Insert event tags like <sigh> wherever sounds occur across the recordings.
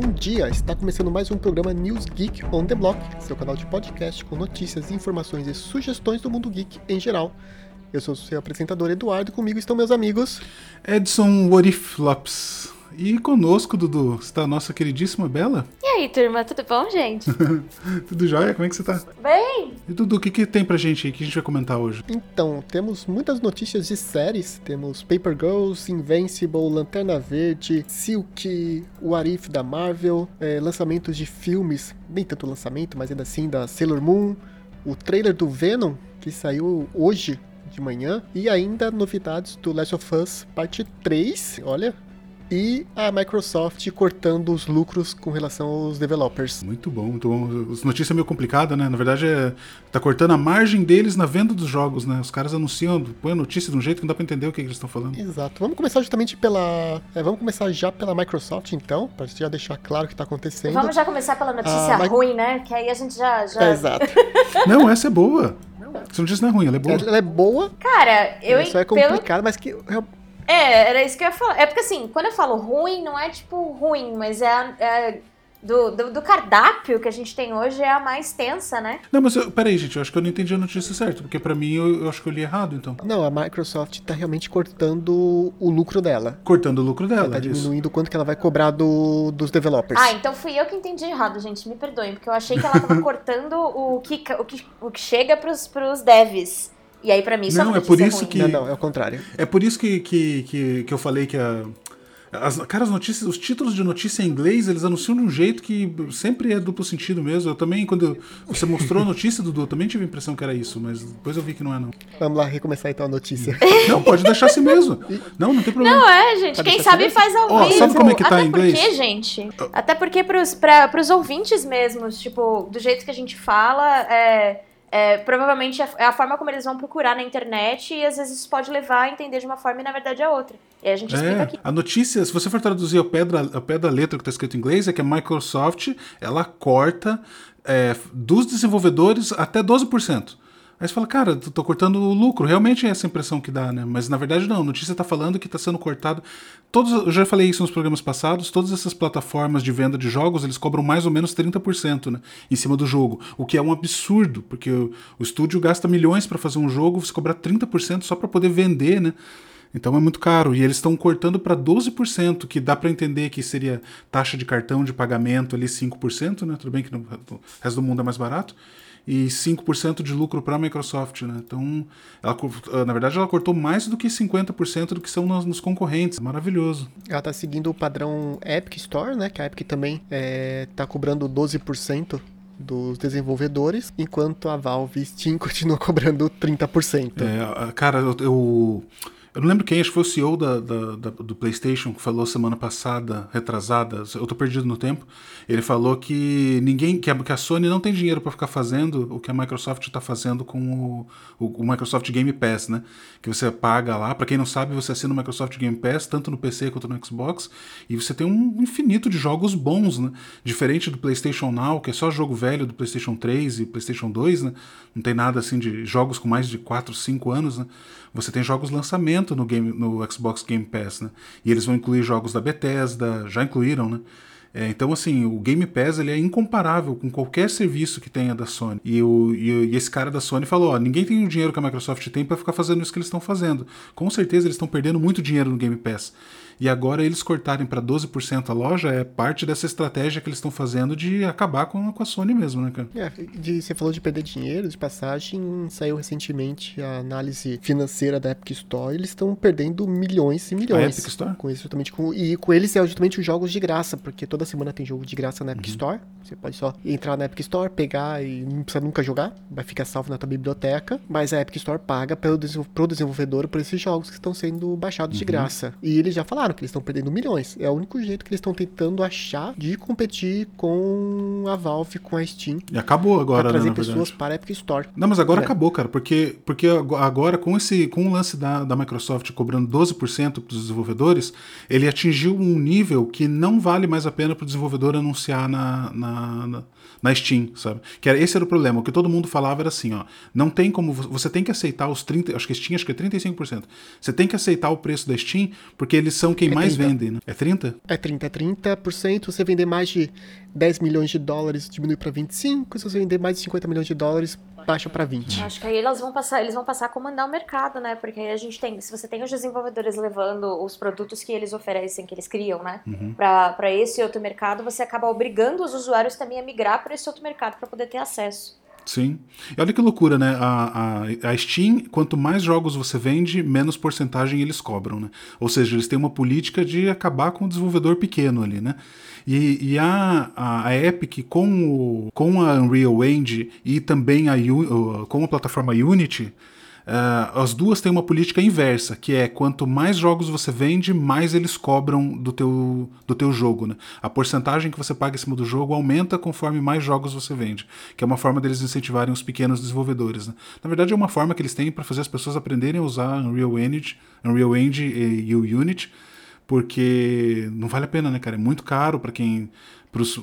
Bom dia! Está começando mais um programa News Geek on the Block, seu canal de podcast com notícias, informações e sugestões do mundo geek em geral. Eu sou o seu apresentador Eduardo e comigo estão meus amigos Edson Wariflops. E conosco, Dudu, está a nossa queridíssima Bela. E aí, turma, tudo bom, gente? <laughs> tudo jóia? Como é que você tá? Bem! E Dudu, o que, que tem pra gente aí que a gente vai comentar hoje? Então, temos muitas notícias de séries. Temos Paper Girls, Invincible, Lanterna Verde, Silk, o Arif da Marvel, é, lançamentos de filmes, nem tanto lançamento, mas ainda assim da Sailor Moon, o trailer do Venom, que saiu hoje de manhã, e ainda novidades do Last of Us Parte 3. Olha, e a Microsoft cortando os lucros com relação aos developers. Muito bom, muito bom. As notícias é meio complicada, né? Na verdade, é, tá cortando a margem deles na venda dos jogos, né? Os caras anunciam, põem a notícia de um jeito que não dá pra entender o que, que eles estão falando. Exato. Vamos começar justamente pela. É, vamos começar já pela Microsoft, então, pra já deixar claro o que tá acontecendo. Vamos já começar pela notícia ah, ruim, né? Que aí a gente já. já... É, exato. <laughs> não, essa é boa. Essa notícia não é ruim, ela é boa. Ela é boa. Cara, eu. Isso é complicado, pelo... mas que é, era isso que eu ia falar. É porque assim, quando eu falo ruim, não é tipo ruim, mas é, é do, do, do, cardápio que a gente tem hoje é a mais tensa, né? Não, mas eu, peraí, gente, eu acho que eu não entendi a notícia certa, porque para mim eu, eu, acho que eu li errado, então. Não, a Microsoft tá realmente cortando o lucro dela. Cortando o lucro dela. Ela tá diminuindo o quanto que ela vai cobrar do, dos developers. Ah, então fui eu que entendi errado, gente. Me perdoem, porque eu achei que ela tava <laughs> cortando o que, o que, o que chega pros, pros devs. E aí, para mim, isso não, é, é por isso ruim. que não, não, é o contrário. É por isso que, que, que, que eu falei que a. As, cara, as notícias, os títulos de notícia em inglês, eles anunciam de um jeito que sempre é duplo sentido mesmo. Eu também, quando você mostrou a notícia, Dudu, eu também tive a impressão que era isso, mas depois eu vi que não é, não. Vamos lá recomeçar então a notícia. <laughs> Não, pode deixar assim mesmo. <laughs> Não, não tem problema. Não, é, gente. Pode quem sabe assim faz ao oh, vivo. Sabe como é que tá Até em inglês? Até porque, gente, até porque pros, pra, pros ouvintes mesmos, tipo, do jeito que a gente fala, é é, provavelmente é, é a forma como eles vão procurar na internet e às vezes isso pode levar a entender de uma forma e na verdade é outra. E a gente é, explica aqui. A notícia, se você for traduzir ao pé da, ao pé da letra que está escrito em inglês, é que a Microsoft ela corta é, dos desenvolvedores até 12%. Aí você fala, cara, tô cortando o lucro. Realmente é essa impressão que dá, né? Mas na verdade não. A notícia está falando que está sendo cortado. Todos, eu já falei isso nos programas passados. Todas essas plataformas de venda de jogos eles cobram mais ou menos 30% né, em cima do jogo. O que é um absurdo, porque o, o estúdio gasta milhões para fazer um jogo, você cobrar 30% só para poder vender, né? Então é muito caro. E eles estão cortando para 12%, que dá para entender que seria taxa de cartão de pagamento ali 5%, né? Tudo bem que no resto do mundo é mais barato e 5% de lucro para a Microsoft, né? Então, ela, ah, na verdade, ela cortou mais do que 50% do que são nos, nos, concorrentes. Maravilhoso. Ela está seguindo o padrão Epic Store, né? Que a Epic também está é, tá cobrando 12% dos desenvolvedores, enquanto a Valve Steam <laughs> continua cobrando 30%. É, cara, eu, eu eu não lembro quem, acho que foi o CEO da, da, da, do PlayStation que falou semana passada, retrasada, eu tô perdido no tempo. Ele falou que ninguém, que a, que a Sony não tem dinheiro para ficar fazendo o que a Microsoft está fazendo com o, o, o, Microsoft Game Pass, né? Que você paga lá, para quem não sabe, você assina o Microsoft Game Pass tanto no PC quanto no Xbox e você tem um infinito de jogos bons, né? Diferente do PlayStation Now, que é só jogo velho do PlayStation 3 e PlayStation 2, né? Não tem nada assim de jogos com mais de 4, 5 anos, né? Você tem jogos lançamento no, game, no Xbox Game Pass, né? E eles vão incluir jogos da Bethesda, já incluíram, né? É, então, assim, o Game Pass ele é incomparável com qualquer serviço que tenha da Sony. E, o, e, e esse cara da Sony falou: ó, ninguém tem o dinheiro que a Microsoft tem para ficar fazendo isso que eles estão fazendo. Com certeza eles estão perdendo muito dinheiro no Game Pass. E agora eles cortarem para 12% a loja é parte dessa estratégia que eles estão fazendo de acabar com, com a Sony mesmo, né, cara? É, de, você falou de perder dinheiro, de passagem, saiu recentemente a análise financeira da Epic Store, eles estão perdendo milhões e milhões. A Epic Store? Com isso, justamente com, e com eles é justamente os jogos de graça, porque toda semana tem jogo de graça na Epic uhum. Store. Você pode só entrar na Epic Store, pegar e não precisa nunca jogar, vai ficar salvo na tua biblioteca, mas a Epic Store paga pelo, pro desenvolvedor por esses jogos que estão sendo baixados uhum. de graça. E eles já falaram que eles estão perdendo milhões. É o único jeito que eles estão tentando achar de competir com a Valve, com a Steam. E acabou agora, pra trazer né, pessoas para a Epic Store. Não, mas agora é. acabou, cara, porque, porque agora com esse com o lance da, da Microsoft cobrando 12% para os desenvolvedores, ele atingiu um nível que não vale mais a pena para o desenvolvedor anunciar na, na, na na Steam, sabe? Que era, esse era o problema. O que todo mundo falava era assim, ó, não tem como você tem que aceitar os 30, acho que Steam acho que é 35%. Você tem que aceitar o preço da Steam porque eles são quem É mais 30. vende, né? É 30? É 30, é 30%. Se você vender mais de 10 milhões de dólares, diminui para 25. Se você vender mais de 50 milhões de dólares, baixa para 20. Acho que aí eles vão passar, eles vão passar a comandar o mercado, né? Porque aí a gente tem, se você tem os desenvolvedores levando os produtos que eles oferecem, que eles criam, né, Uhum. Pra para esse outro mercado, você acaba obrigando os usuários também a migrar para esse outro mercado para poder ter acesso. Sim. E olha que loucura, né? A, a, a Steam, quanto mais jogos você vende, menos porcentagem eles cobram, né? Ou seja, eles têm uma política de acabar com o desenvolvedor pequeno ali, né? E, e a, a, a Epic com, o, com a Unreal Engine e também a, com a plataforma Unity, ah, as duas têm uma política inversa, que é quanto mais jogos você vende, mais eles cobram do teu, do teu jogo. Né? A porcentagem que você paga em cima do jogo aumenta conforme mais jogos você vende, que é uma forma deles incentivarem os pequenos desenvolvedores. Né? Na verdade, é uma forma que eles têm para fazer as pessoas aprenderem a usar Unreal Engine, Unreal Engine e o Unity, porque não vale a pena, né, cara? É muito caro para quem. Para os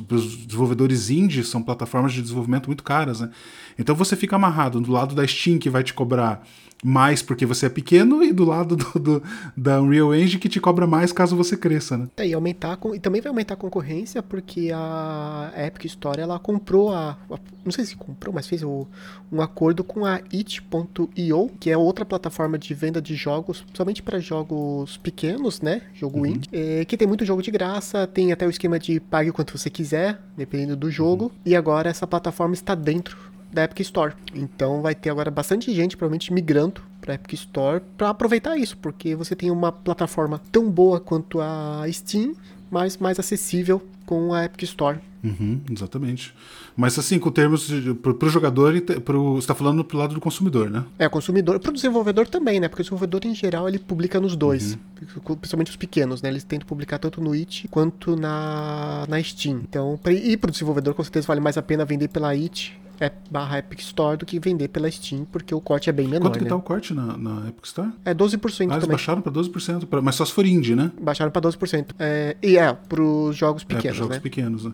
desenvolvedores indie, são plataformas de desenvolvimento muito caras, né? Então você fica amarrado do lado da Steam, que vai te cobrar mais porque você é pequeno, e do lado do, do- da Unreal Engine, que te cobra mais caso você cresça, né? É, e, aumentar, e também vai aumentar a concorrência, porque a Epic Store ela comprou a. a- não sei se comprou, mas fez o- um acordo com a It.io, que é outra plataforma de venda de jogos, somente para jogos pequenos, né? Jogo indie. é, que tem muito jogo de graça, tem até o esquema de pague o quanto você quiser, dependendo do jogo. E agora essa plataforma está dentro da Epic Store. Então vai ter agora bastante gente provavelmente migrando para Epic Store para aproveitar isso, porque você tem uma plataforma tão boa quanto a Steam, mas mais acessível com a Epic Store. Uhum, exatamente. Mas assim, com termos pro, pro jogador e pro, você tá falando pro lado do consumidor, né? É, o consumidor, pro desenvolvedor também, né? Porque o desenvolvedor em geral ele publica nos dois, principalmente os pequenos, né? Eles tentam publicar tanto no It quanto na, na Steam. Então, pra, e pro desenvolvedor com certeza vale mais a pena vender pela It barra Epic Store do que vender pela Steam, porque o corte é bem menor, Quanto que né? tá o corte na, na Epic Store? É 12% Ah, eles também. baixaram pra 12%, pra, mas só se for indie, né? Baixaram pra 12%. É, e é, pros jogos é, pros pequenos, jogos né? pequenos, né?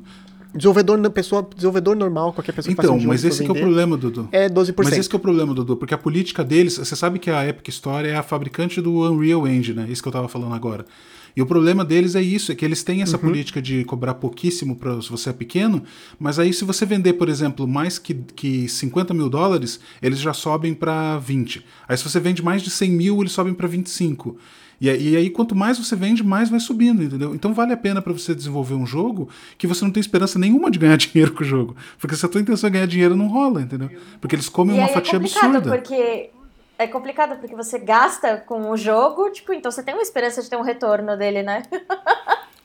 Desenvolvedor, pessoa, desenvolvedor normal, qualquer pessoa que faça Então, um mas esse que é o problema, Dudu. É 12%. Mas esse que é o problema, Dudu, porque a política deles, você sabe que a Epic Store é a fabricante do Unreal Engine, né? Isso que eu tava falando agora. E o problema deles é isso, é que eles têm essa Uhum. política de cobrar pouquíssimo pra, se você é pequeno, mas aí se você vender, por exemplo, mais que, que 50 mil dólares, eles já sobem para 20. Aí se você vende mais de 100 mil, eles sobem para 25. E aí, e aí, quanto mais você vende, mais vai subindo, entendeu? Então vale a pena para você desenvolver um jogo que você não tem esperança nenhuma de ganhar <laughs> dinheiro com o jogo. Porque se a tua intenção é ganhar dinheiro, não rola, entendeu? Porque eles comem E uma aí fatia é absurda. porque é complicado porque você gasta com o jogo, tipo, então você tem uma esperança de ter um retorno dele, né?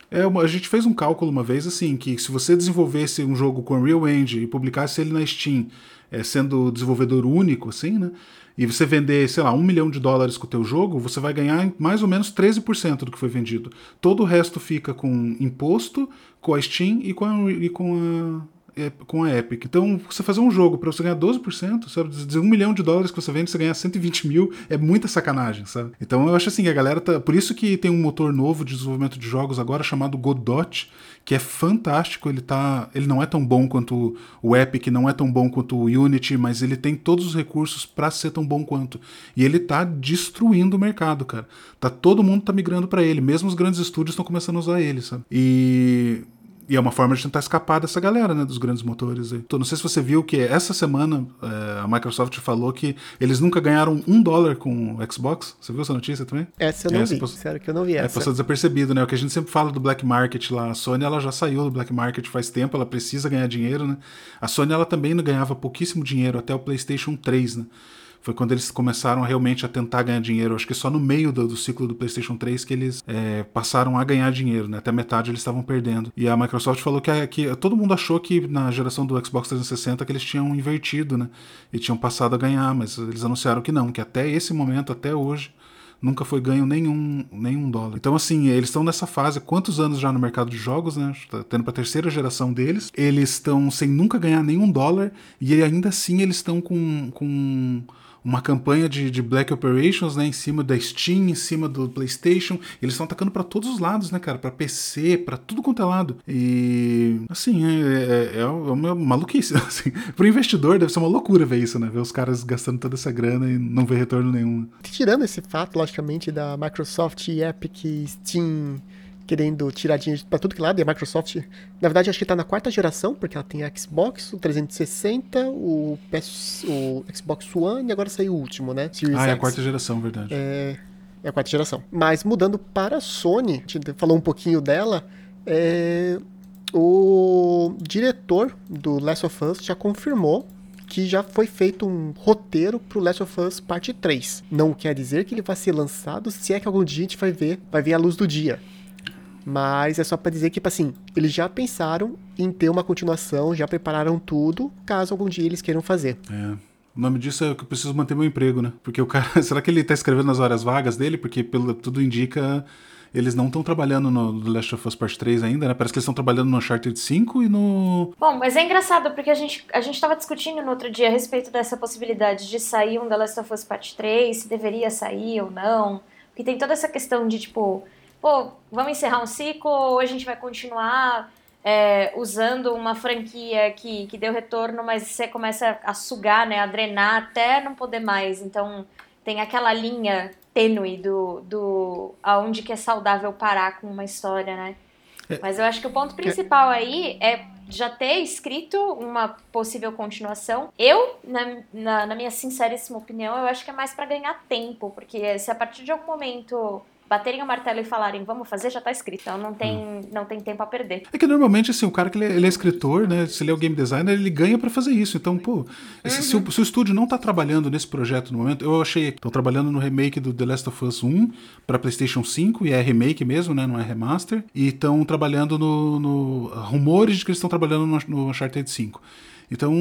É, a gente fez um cálculo uma vez assim, que se você desenvolvesse um jogo com Unreal Engine e publicasse ele na Steam, é, sendo desenvolvedor único, assim, né? E você vender, sei lá, um milhão de dólares com o teu jogo, você vai ganhar mais ou menos 13% do que foi vendido. Todo o resto fica com imposto, com a Steam e com a, e com com a Epic. Então, você fazer um jogo para você ganhar 12%, sabe? De um milhão de dólares que você vende, você ganhar 120 mil, é muita sacanagem, sabe? Então, eu acho assim, a galera tá. Por isso que tem um motor novo de desenvolvimento de jogos agora chamado Godot, que é fantástico. Ele tá. Ele não é tão bom quanto o Epic, não é tão bom quanto o Unity, mas ele tem todos os recursos para ser tão bom quanto. E ele tá destruindo o mercado, cara. Tá todo mundo tá migrando para ele, mesmo os grandes estúdios estão começando a usar ele, sabe? E e é uma forma de tentar escapar dessa galera, né, dos grandes motores aí. Então, não sei se você viu que essa semana é, a Microsoft falou que eles nunca ganharam um dólar com o Xbox. Você viu essa notícia também? Essa eu não Essa vi. poss- Sério que eu não vi É, essa. passou desapercebido, né? O que a gente sempre fala do black market lá. A Sony, ela já saiu do black market faz tempo, ela precisa ganhar dinheiro, né? A Sony, ela também não ganhava pouquíssimo dinheiro até o PlayStation 3, né? Foi quando eles começaram realmente a tentar ganhar dinheiro. Acho que só no meio do, do ciclo do PlayStation 3 que eles é, passaram a ganhar dinheiro, né? Até metade eles estavam perdendo. E a Microsoft falou que, que todo mundo achou que na geração do Xbox 360 que eles tinham invertido, né? E tinham passado a ganhar, mas eles anunciaram que não, que até esse momento, até hoje, nunca foi ganho nenhum, nenhum dólar. Então, assim, eles estão nessa fase, quantos anos já no mercado de jogos, né? Tá tendo pra terceira geração deles. Eles estão sem nunca ganhar nenhum dólar e ainda assim eles estão com, com uma campanha de, de Black Operations, né, em cima da Steam, em cima do PlayStation. Eles estão atacando para todos os lados, né, cara? Para PC, para tudo quanto é lado. E assim, é, é, é uma maluquice. <laughs> Assim. Pro investidor deve ser uma loucura ver isso, né? Ver os caras gastando toda essa grana e não ver retorno nenhum. Tirando esse fato, logicamente, da Microsoft, Epic, Steam querendo tirar dinheiro pra tudo que lado, e a Microsoft, na verdade, acho que tá na quarta geração, porque ela tem a Xbox, o 360, o, PS, o Xbox One, e agora saiu o último, né? Series ah, é a quarta geração, verdade. É, é a quarta geração. Mas mudando para a Sony, a gente falou um pouquinho dela, é, o diretor do Last of Us já confirmou que já foi feito um roteiro pro Last of Us parte 3. Não quer dizer que ele vai ser lançado, se é que algum dia a gente vai ver, vai ver a luz do dia. Mas é só para dizer que, tipo assim, eles já pensaram em ter uma continuação, já prepararam tudo, caso algum dia eles queiram fazer. É. O nome disso é que eu preciso manter meu emprego, né? Porque o cara. <laughs> Será que ele tá escrevendo nas horas vagas dele? Porque pelo tudo indica. Eles não estão trabalhando no The Last of Us Part 3 ainda, né? Parece que eles estão trabalhando no Uncharted 5 e no. Bom, mas é engraçado porque a gente, a gente tava discutindo no outro dia a respeito dessa possibilidade de sair um The Last of Us Part 3, se deveria sair ou não. Porque tem toda essa questão de, tipo, pô, vamos encerrar um ciclo ou a gente vai continuar é, usando uma franquia que, que deu retorno, mas você começa a sugar, né, a drenar até não poder mais. Então tem aquela linha tênue do, do aonde que é saudável parar com uma história, né? É. Mas eu acho que o ponto principal aí é já ter escrito uma possível continuação. Eu, na, na, na minha sinceríssima opinião, eu acho que é mais para ganhar tempo, porque se a partir de algum momento baterem o martelo e falarem vamos fazer, já tá escrito. Então não tem, hum. não tem tempo a perder. É que normalmente, assim, o cara que ele é, ele é escritor, né? Se ele é o game designer, ele ganha para fazer isso. Então, pô, uhum. se, o, se, o, estúdio não tá trabalhando nesse projeto no momento, eu achei. Estão trabalhando no remake do The Last of Us 1 para PlayStation 5, e é remake mesmo, né? Não é remaster. E estão trabalhando no, no. rumores de que eles estão trabalhando no, no Uncharted 5. Então,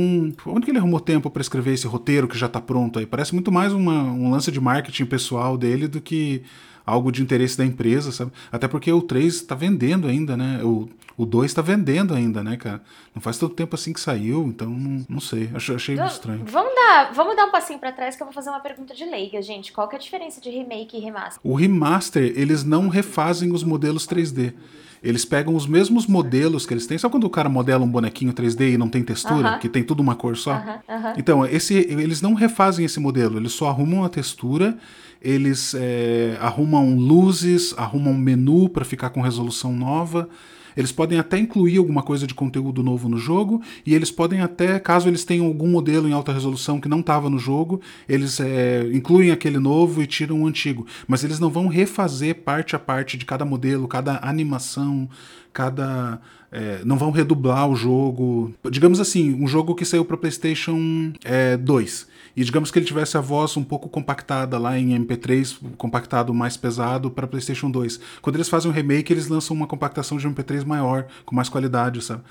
onde que ele arrumou tempo para escrever esse roteiro que já tá pronto aí? Parece muito mais uma, um lance de marketing pessoal dele do que algo de interesse da empresa, sabe? Até porque o 3 está vendendo ainda, né? O, o 2 está vendendo ainda, né, cara? Não faz tanto tempo assim que saiu, então não, não sei. Achei, achei estranho. Vamos dar, vamos dar um passinho para trás que eu vou fazer uma pergunta de leiga, gente. Qual que é a diferença de remake e remaster? O remaster, eles não refazem os modelos 3D. Eles pegam os mesmos modelos que eles têm. Sabe quando o cara modela um bonequinho 3D e não tem textura? Uh -huh. Que tem tudo uma cor só? Uh -huh. Uh -huh. Então, esse, eles não refazem esse modelo. Eles só arrumam a textura eles é, arrumam luzes, arrumam menu para ficar com resolução nova. Eles podem até incluir alguma coisa de conteúdo novo no jogo, e eles podem até, caso eles tenham algum modelo em alta resolução que não estava no jogo, eles é, incluem aquele novo e tiram o antigo. Mas eles não vão refazer parte a parte de cada modelo, cada animação, cada. É, não vão redublar o jogo. Digamos assim, um jogo que saiu para PlayStation é, 2 e digamos que ele tivesse a voz um pouco compactada lá em MP3, compactado mais pesado para PlayStation 2. Quando eles fazem um remake, eles lançam uma compactação de MP3 maior, com mais qualidade, sabe?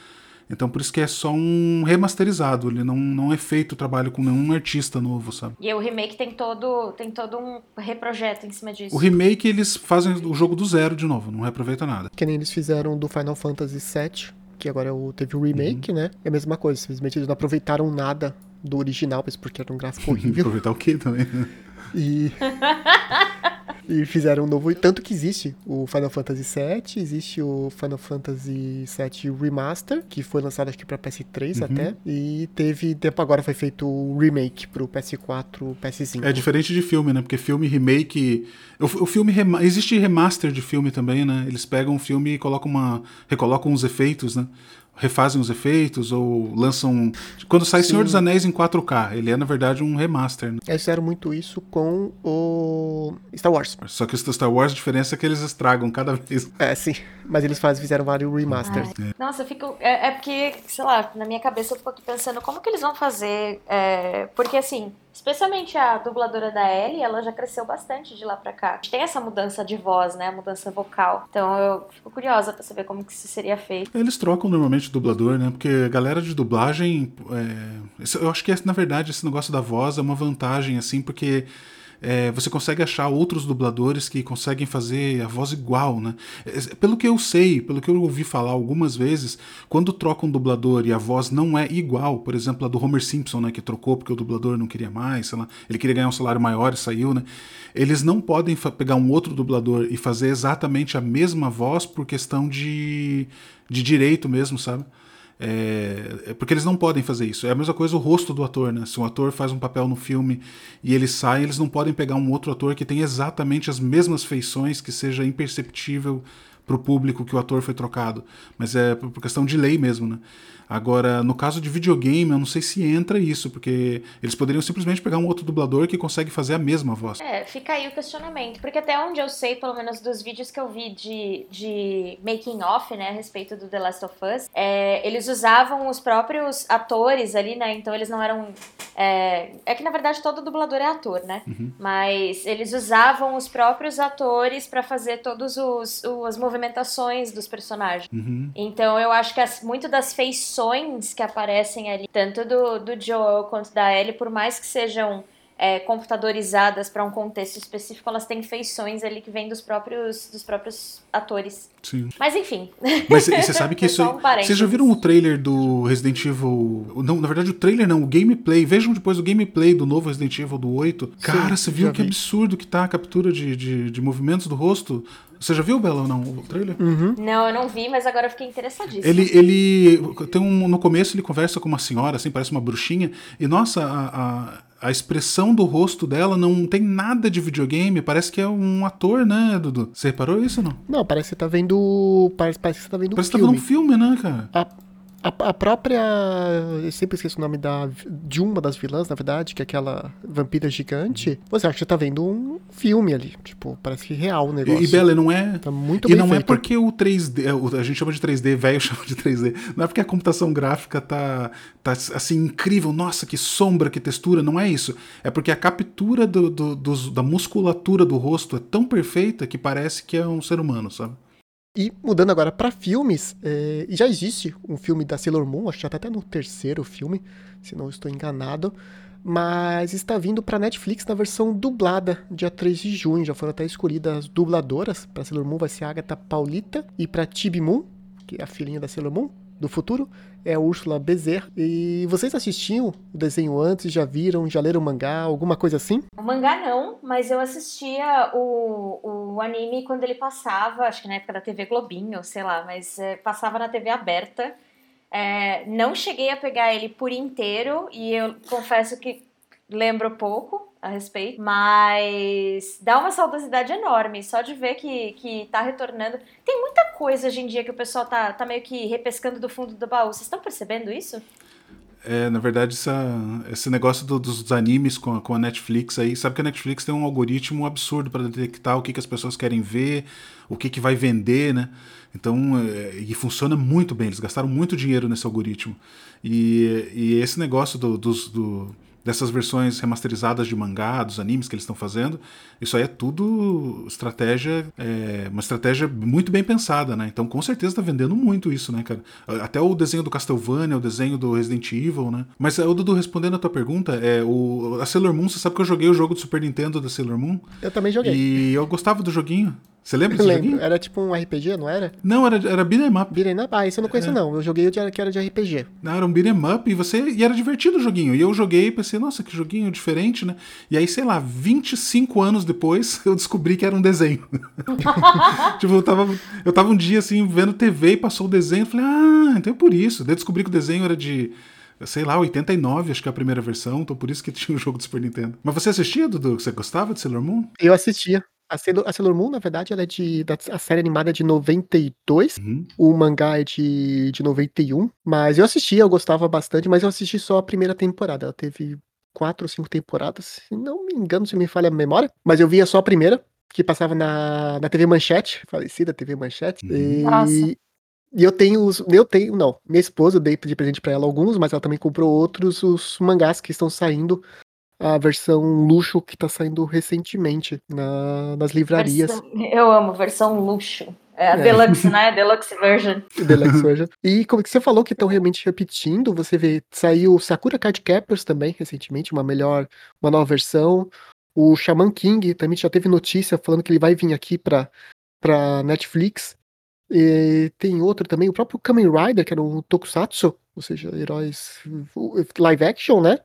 Então por isso que é só um remasterizado, ele não, não é feito o trabalho com nenhum artista novo, sabe? E o remake tem todo, tem todo um reprojeto em cima disso. O remake eles fazem o jogo do zero de novo, não reaproveita nada. Que nem eles fizeram do Final Fantasy VII, que agora é teve o remake, uhum. né? É a mesma coisa, simplesmente eles não aproveitaram nada do original, mas porque era um gráfico <laughs> horrível. Aproveitar o quê também? E. <laughs> e fizeram um novo. Tanto que existe o Final Fantasy VII, existe o Final Fantasy VII Remaster, que foi lançado acho que pra PS3 uhum. até. E teve. Tempo agora foi feito o remake pro PS4, PS5. É diferente de filme, né? Porque filme remake. O, o filme. Existe remaster de filme também, né? Eles pegam o filme e colocam uma. recolocam os efeitos, né? Refazem os efeitos ou lançam. Quando sai Sim. Senhor dos Anéis em 4K, ele é na verdade um remaster. Né? Eles fizeram muito isso com o Star Wars. Só que o Star Wars, a diferença é que eles estragam cada vez. É, sim. Mas eles fazem, fizeram vários remasters. É. Nossa, eu fico. É, é, porque, sei lá, na minha cabeça eu fico aqui pensando como que eles vão fazer. É... Porque assim, Especialmente a dubladora da Ellie, ela já cresceu bastante de lá pra cá. Tem essa mudança de voz, né? A mudança vocal. Então eu fico curiosa pra saber como que isso seria feito. Eles trocam normalmente o dublador, né? Porque a galera de dublagem. É... Eu acho que, na verdade, esse negócio da voz é uma vantagem, assim, porque é, você consegue achar outros dubladores que conseguem fazer a voz igual, né? É, pelo que eu sei, pelo que eu ouvi falar algumas vezes, quando troca um dublador e a voz não é igual, por exemplo, a do Homer Simpson, né, que trocou porque o dublador não queria mais, sei lá, ele queria ganhar um salário maior e saiu, né? Eles não podem pegar um outro dublador e fazer exatamente a mesma voz por questão de, de direito mesmo, sabe? É, é, porque eles não podem fazer isso. É a mesma coisa o rosto do ator, né? Se um ator faz um papel no filme e ele sai, eles não podem pegar um outro ator que tem exatamente as mesmas feições, que seja imperceptível para o público que o ator foi trocado. Mas é por questão de lei mesmo, né? Agora, no caso de videogame, eu não sei se entra isso, porque eles poderiam simplesmente pegar um outro dublador que consegue fazer a mesma voz. É, fica aí o questionamento. Porque até onde eu sei, pelo menos dos vídeos que eu vi de, de making off, né, a respeito do The Last of Us, é, eles usavam os próprios atores ali, né? Então eles não eram. É, é que na verdade todo dublador é ator, né? Uhum. Mas eles usavam os próprios atores para fazer todas as movimentações dos personagens. Uhum. Então eu acho que as, muito das feições que aparecem ali, tanto do, do Joel quanto da Ellie, por mais que sejam é, computadorizadas para um contexto específico, elas têm feições ali que vêm dos próprios, dos próprios atores. Sim. Mas enfim. Mas você sabe <laughs> que isso. Um vocês já viram o trailer do Resident Evil. Não, na verdade, o trailer não, o gameplay. Vejam depois o gameplay do novo Resident Evil do 8. Cara, você viu que vi. absurdo que tá a captura de, de, de movimentos do rosto? Você já viu, Bela, ou não, o trailer? Uhum. Não, eu não vi, mas agora eu fiquei interessadíssimo. Ele, ele tem um, no começo ele conversa com uma senhora, assim, parece uma bruxinha, e nossa, a, a a expressão do rosto dela não tem nada de videogame, parece que é um ator, né, Dudu? Você reparou isso ou não? Não, parece que você tá vendo. Parece, parece que você tá vendo parece um filme. Parece que tá vendo um filme, né, cara? A, a, a, própria. Eu sempre esqueço o nome da, de uma das vilãs, na verdade, que é aquela vampira gigante. Você acha que tá vendo um filme ali. Tipo, parece que real o negócio. E, e Bela, não é. Tá muito e bem não é feito. é porque o 3D. A gente chama de 3D, velho <laughs> chama de 3D. Não é porque a computação gráfica tá, tá assim, incrível. Nossa, que sombra, que textura. Não é isso. É porque a captura do, do, do da musculatura do rosto é tão perfeita que parece que é um ser humano, sabe? E mudando agora para filmes, é, já existe um filme da Sailor Moon, acho que já tá até no terceiro filme, se não estou enganado, mas está vindo para Netflix na versão dublada, dia 3 de junho. Já foram até escolhidas as dubladoras. Para Sailor Moon vai ser a Agatha Paulita e para Tibi Moon, que é a filhinha da Sailor Moon, do futuro é a Úrsula Bezer. E vocês assistiam o desenho antes? Já viram? Já leram mangá? Alguma coisa assim? O mangá não, mas eu assistia o, o anime quando ele passava, acho que na época da TV Globinho, sei lá, mas é, passava na TV aberta. É, não cheguei a pegar ele por inteiro e eu confesso que lembro pouco a respeito, mas dá uma saudosidade enorme só de ver que, que tá retornando. Tem muita coisa hoje em dia que o pessoal tá, tá meio que repescando do fundo do baú. Vocês estão percebendo isso? É, na verdade, essa, esse negócio do, dos, animes com a, com a Netflix aí, sabe que a Netflix tem um algoritmo absurdo para detectar o que, que as pessoas querem ver, o que, que vai vender, né? Então, é, e funciona muito bem, eles gastaram muito dinheiro nesse algoritmo. E, e esse negócio do, dos, do, dessas versões remasterizadas de mangá, dos animes que eles estão fazendo, isso aí é tudo estratégia, é, uma estratégia muito bem pensada, né? Então com certeza está vendendo muito isso, né, cara? Até o desenho do Castlevania, o desenho do Resident Evil, né? Mas, o Dudu, respondendo a tua pergunta, é, o, a Sailor Moon, você sabe que eu joguei o jogo do Super Nintendo da Sailor Moon? Eu também joguei. E eu gostava do joguinho. Você lembra desse Lembro. Era tipo um RPG, não era? Não, era, era beat'em up. Beat'em up? Ah, isso eu não conheço é. não. Eu joguei o que era de RPG. Não, era um beat'em up e, você, e era divertido o joguinho. E eu joguei e pensei, nossa, que joguinho diferente, né? E aí, sei lá, 25 anos depois, <laughs> eu descobri que era um desenho. <laughs> tipo, eu tava, eu tava um dia assim, vendo TV e passou o desenho. Falei, ah, então é por isso. Daí descobri que o desenho era de sei lá, 89, acho que é a primeira versão, então por isso que tinha o jogo do Super Nintendo. Mas você assistia, Dudu? Você gostava de Sailor Moon? Eu assistia. A Sailor, a Sailor Moon, na verdade, ela é de. Da, a série animada é de 92. Uhum. O mangá é de, de 91. Mas eu assisti, eu gostava bastante, mas eu assisti só a primeira temporada. Ela teve quatro ou cinco temporadas, se não me engano, se me falha a memória. Mas eu via só a primeira, que passava na, na TV Manchete, falecida TV Manchete. Uhum. E, Nossa. e eu tenho os. Eu tenho, não. Minha esposa, eu dei de presente pra ela alguns, mas ela também comprou outros, os mangás que estão saindo a versão luxo que tá saindo recentemente na, nas livrarias. Eu amo, versão luxo. É a é. Deluxe, né? Deluxe version. <laughs> Deluxe version. E como que você falou que estão realmente repetindo, você vê, saiu Sakura Card Captors também recentemente, uma melhor, uma nova versão. O Shaman King também já teve notícia falando que ele vai vir aqui pra, pra Netflix. E tem outro também, o próprio Kamen Rider, que era um tokusatsu, ou seja, heróis live action, né?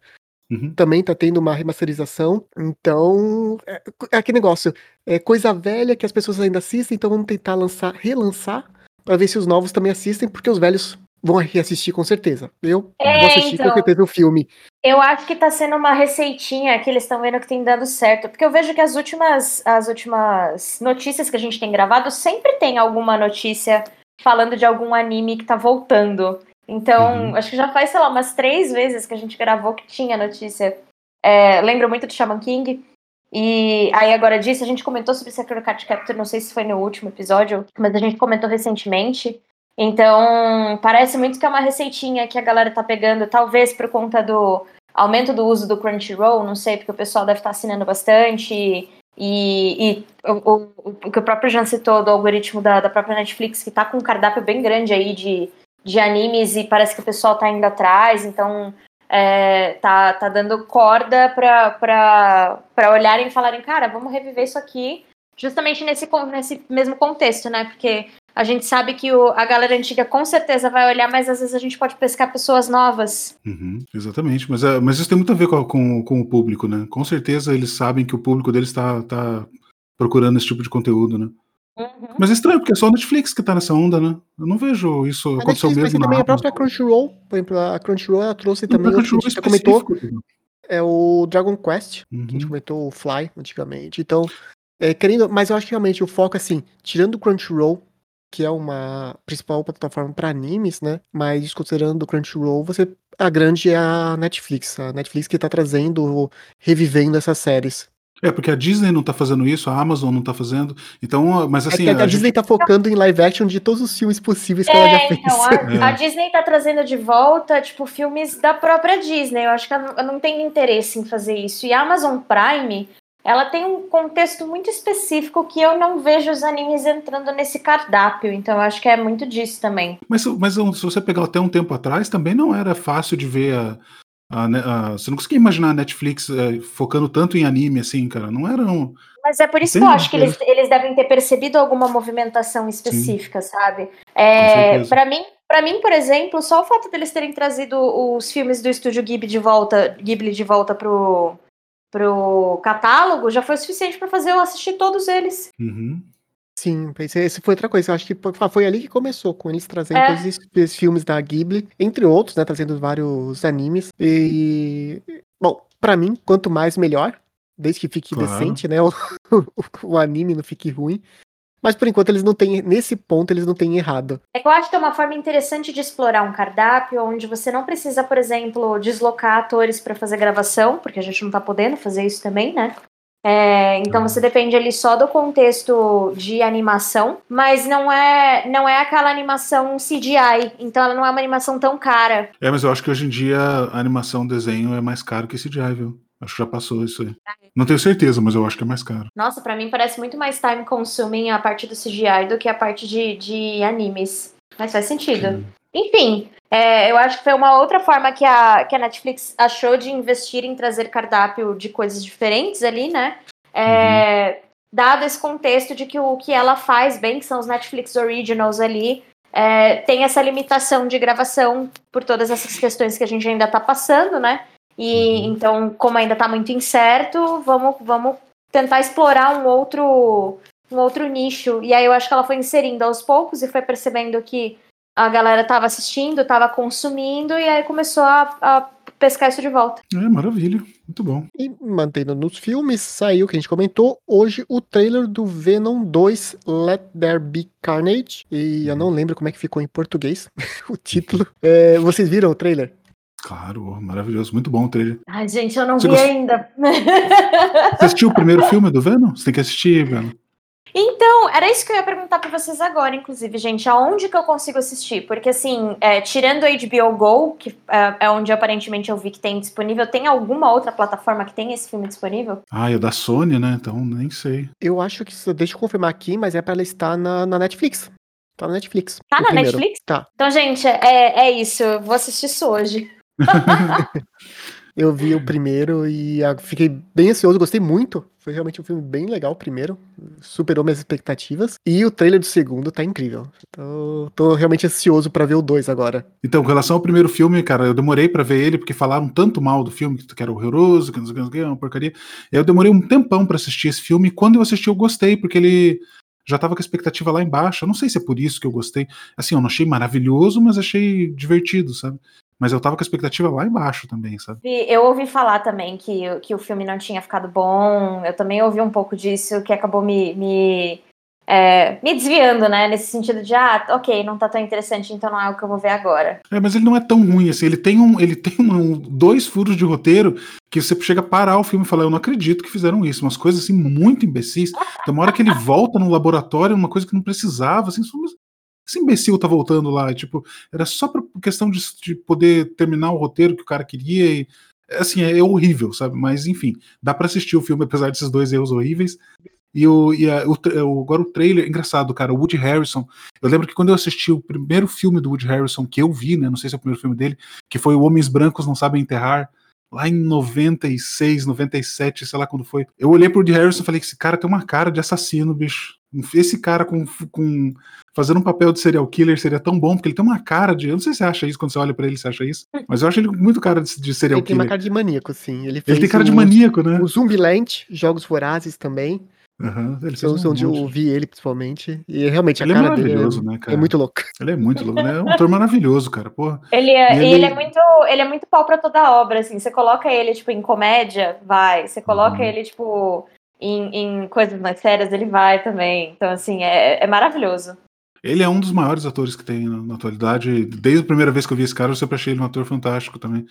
Uhum. Também tá tendo uma remasterização. Então, é, é aquele negócio. É coisa velha que as pessoas ainda assistem, então vamos tentar lançar, relançar, pra ver se os novos também assistem, porque os velhos vão reassistir com certeza. Eu É, vou assistir então. com certeza o filme. Eu acho que tá sendo uma receitinha que eles estão vendo que tem dando certo. Porque eu vejo que as últimas, as últimas notícias que a gente tem gravado sempre tem alguma notícia falando de algum anime que tá voltando. Então, Uhum. acho que já faz, sei lá, umas três vezes que a gente gravou que tinha notícia. É, lembro muito do Shaman King. E aí, agora disso, a gente comentou sobre Sakura Card Captor, não sei se foi no último episódio, mas a gente comentou recentemente. Então, parece muito que é uma receitinha que a galera tá pegando, talvez por conta do aumento do uso do Crunchyroll, não sei, porque o pessoal deve estar assinando bastante. E, e o, o- o que o próprio Jean citou do algoritmo da, da própria Netflix, que tá com um cardápio bem grande aí de, de animes e parece que o pessoal tá indo atrás, então é, tá, tá dando corda pra, pra, pra olharem e falarem, cara, vamos reviver isso aqui, justamente nesse, nesse mesmo contexto, né? Porque a gente sabe que o- a galera antiga com certeza vai olhar, mas às vezes a gente pode pescar pessoas novas. Uhum, exatamente, mas, é, mas isso tem muito a ver com, com, com o público, né? Com certeza eles sabem que o público deles está tá procurando esse tipo de conteúdo, né? Mas é estranho, porque é só a Netflix que tá nessa onda, né? Eu não vejo isso A acontecer o Netflix, mas mesmo também na a própria. Crunchyroll, por exemplo, a Crunchyroll ela trouxe Não, também, a Crunchyroll gente já comentou, específico. é o Dragon Quest, que a gente Uhum. comentou o Fly antigamente. Então, é, querendo, mas eu acho que realmente o foco, assim, tirando o Crunchyroll, que é uma principal plataforma para animes, né? Mas desconsiderando o Crunchyroll, você a grande é a Netflix, a Netflix que tá trazendo, revivendo essas séries. É, porque a Disney não tá fazendo isso, a Amazon não tá fazendo. Então, mas É assim, que a, a Disney gente- tá focando em live action de todos os filmes possíveis que ela já É, fez. então, a, <laughs> É. a Disney tá trazendo de volta, tipo, filmes da própria Disney. Eu acho que ela não- eu não tenho interesse em fazer isso. E a Amazon Prime, ela tem um contexto muito específico que eu não vejo os animes entrando nesse cardápio. Então, eu acho que é muito disso também. Mas, mas se você pegar até um tempo atrás, também não era fácil de ver a. a- a- você não conseguia imaginar a Netflix é, focando tanto em anime assim, cara. Não era um. Mas é por isso que eu acho que certeza. eles, eles devem ter percebido alguma movimentação específica, sabe? Com É, para mim, para mim, por exemplo, só o fato deles terem trazido os filmes do estúdio Ghibli de volta, Ghibli de volta pro, pro catálogo já foi o suficiente pra fazer eu assistir todos eles. Uhum. Sim, esse, esse foi outra coisa. Eu acho que foi- ali que começou, com eles trazendo É. todos esses, esses filmes da Ghibli, entre outros, né? Trazendo vários animes. E. Bom, pra mim, quanto mais melhor. Desde que fique Claro. decente, né? <laughs> O, o anime não fique ruim. Mas por enquanto eles não têm. Nesse ponto, eles não têm errado. É que eu acho que é uma forma interessante de explorar um cardápio onde você não precisa, por exemplo, deslocar atores pra fazer gravação, porque a gente não tá podendo fazer isso também, né? É, então você depende ali só do contexto de animação, mas não é não é aquela animação CGI, então ela não é uma animação tão cara. É, mas eu acho que hoje em dia a animação desenho é mais caro que CGI, viu? Acho que já passou isso aí. Não tenho certeza, mas eu acho que é mais caro. Nossa, pra mim parece muito mais time consuming a parte do CGI do que a parte de, de animes. Mas faz sentido. Enfim, é, eu acho que foi uma outra forma que a, que a Netflix achou de investir em trazer cardápio de coisas diferentes ali, né? É, Dado esse contexto de que o que ela faz bem, que são os Netflix Originals ali, é, tem essa limitação de gravação por todas essas questões que a gente ainda tá passando, né? E Uhum. então, como ainda tá muito incerto, vamos, vamos tentar explorar um outro, um outro nicho. E aí eu acho que ela foi inserindo aos poucos e foi percebendo que a galera tava assistindo, tava consumindo, e aí começou a, a pescar isso de volta. É, maravilha. Muito bom. E mantendo nos filmes, saiu, que a gente comentou, hoje o trailer do Venom 2, Let There Be Carnage. E eu não lembro como é que ficou em português <laughs> o título. É, vocês viram o trailer? Claro, ó, maravilhoso. Muito bom o trailer. Ai, gente, eu não Você vi gost- ainda. Você assistiu o primeiro filme do Venom? Você tem que assistir, Venom. Então, era isso que eu ia perguntar pra vocês agora, inclusive, gente. Aonde que eu consigo assistir? Porque, assim, é, tirando o HBO Go, que é, é onde aparentemente eu vi que tem disponível, tem alguma outra plataforma que tem esse filme disponível? Ah, é da Sony, né? Então nem sei. Eu acho que, deixa eu confirmar aqui, mas é pra ela estar na, na Netflix. Tá na Netflix. Tá na primeiro. Netflix? Tá. Então, gente, é, é isso. Eu vou assistir isso hoje. <laughs> <laughs> Eu vi o primeiro e fiquei bem ansioso, gostei muito. Foi realmente um filme bem legal, o primeiro. Superou minhas expectativas. E o trailer do segundo tá incrível. Tô, tô realmente ansioso para ver o dois agora. Então, com relação ao primeiro filme, cara, eu demorei para ver ele, porque falaram tanto mal do filme, que era horroroso, que o que, uma porcaria. Eu demorei um tempão para assistir esse filme. Quando eu assisti, eu gostei, porque ele já tava com a expectativa lá embaixo. Eu não sei se é por isso que eu gostei. Assim, eu não achei maravilhoso, mas achei divertido, sabe? Mas eu tava com a expectativa lá embaixo também, sabe? Eu ouvi falar também que, que o filme não tinha ficado bom. Eu também ouvi um pouco disso, que acabou me, me, é, me desviando, né? Nesse sentido de, ah, ok, não tá tão interessante, então não é o que eu vou ver agora. É, mas ele não é tão ruim assim. Ele tem, um, ele tem um, dois furos de roteiro que você chega a parar o filme e falar, eu não acredito que fizeram isso. Umas coisas assim muito imbecis. Tem uma hora que ele volta no laboratório, uma coisa que não precisava, assim, esse imbecil tá voltando lá? Tipo, era só por questão de, de poder terminar o roteiro que o cara queria e. Assim, é, é horrível, sabe? Mas enfim, dá para assistir o filme apesar desses dois erros horríveis. E, o, e a, o, agora o trailer, engraçado, cara, o Woody Harrison. Eu lembro que quando eu assisti o primeiro filme do Woody Harrison que eu vi, né? Não sei se é o primeiro filme dele, que foi o Homens Brancos Não Sabem Enterrar, lá em 96, 97, sei lá quando foi. Eu olhei pro Woody Harrison e falei que esse cara tem uma cara de assassino, bicho. Esse cara com, com fazendo um papel de serial killer seria tão bom, porque ele tem uma cara de. Eu não sei se você acha isso quando você olha pra ele, você acha isso. Mas eu acho ele muito cara de, de serial ele killer. Ele tem uma cara de maníaco, sim. Ele, ele tem cara de maníaco, né? O Zumbiland, Jogos Vorazes também. Uhum, ele São um onde eu vi ele, principalmente. E realmente ele a é cara é dele é, né, é, muito louco. Ele é muito louco, né? É um ator maravilhoso, cara. Porra. Ele é, ele... ele... é muito, ele é muito pau pra toda obra, assim. Você coloca ele, tipo, em comédia, vai. Você coloca uhum. ele, tipo, em, em coisas mais sérias, ele vai também. Então, assim, é, é maravilhoso. Ele é um dos maiores atores que tem na, na, atualidade. Desde a primeira vez que eu vi esse cara, eu sempre achei ele um ator fantástico também.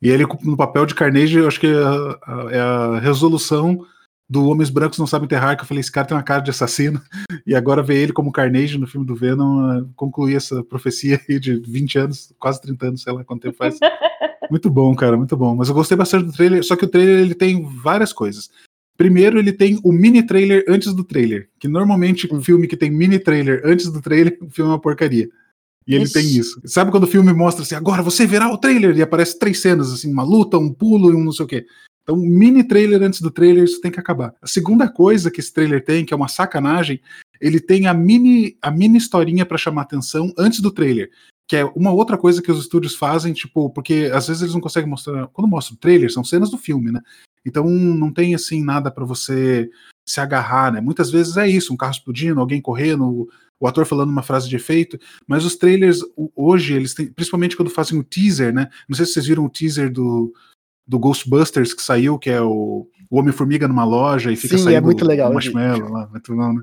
E ele, no papel de Carnage, eu acho que é a, é a resolução do Homens Brancos Não Sabem Enterrar, que eu falei, esse cara tem uma cara de assassino. <laughs> E agora ver ele como Carnage no filme do Venom, uh, concluir essa profecia aí de 20 anos, quase 30 anos, sei lá quanto tempo faz. <laughs> muito bom, cara, muito bom. Mas eu gostei bastante do trailer, só que o trailer ele tem várias coisas. Primeiro, ele tem o mini trailer antes do trailer. Que normalmente um filme que tem mini trailer antes do trailer, <laughs> o filme é uma porcaria. E ele Ixi. tem isso. Sabe quando o filme mostra assim, agora você verá o trailer e aparece três cenas, assim, uma luta, um pulo e um não sei o quê. Então, mini trailer antes do trailer, isso tem que acabar. A segunda coisa que esse trailer tem, que é uma sacanagem, ele tem a mini, a mini historinha para chamar atenção antes do trailer. Que é uma outra coisa que os estúdios fazem, tipo, porque às vezes eles não conseguem mostrar. Quando mostram o trailer, são cenas do filme, né? Então não tem assim nada para você se agarrar, né? Muitas vezes é isso, um carro explodindo, alguém correndo, o ator falando uma frase de efeito, mas os trailers hoje, eles têm, principalmente quando fazem o teaser, né? Não sei se vocês viram o teaser do, do Ghostbusters que saiu, que é o, o Homem-Formiga numa loja e fica Sim, saindo é muito legal, o marshmallow lá, muito bom, né?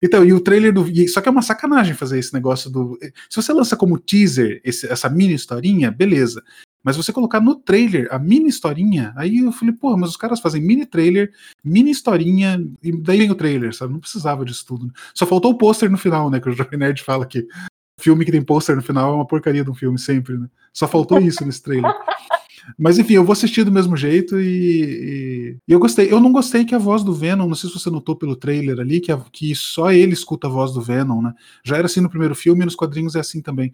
Então, e o trailer do. Só que é uma sacanagem fazer esse negócio do. Se você lança como teaser esse, essa mini historinha, beleza. Mas você colocar no trailer a mini historinha, aí eu falei, pô, mas os caras fazem mini trailer, mini historinha, e daí vem o trailer, sabe? Não precisava disso tudo. Só faltou o pôster no final, né? Que o Jovem Nerd fala que filme que tem pôster no final é uma porcaria de um filme, sempre, né? Só faltou isso nesse trailer. Mas enfim, eu vou assistir do mesmo jeito e, e, e, eu gostei. Eu não gostei que a voz do Venom, não sei se você notou pelo trailer ali, que, a, que só ele escuta a voz do Venom, né? Já era assim no primeiro filme e nos quadrinhos é assim também.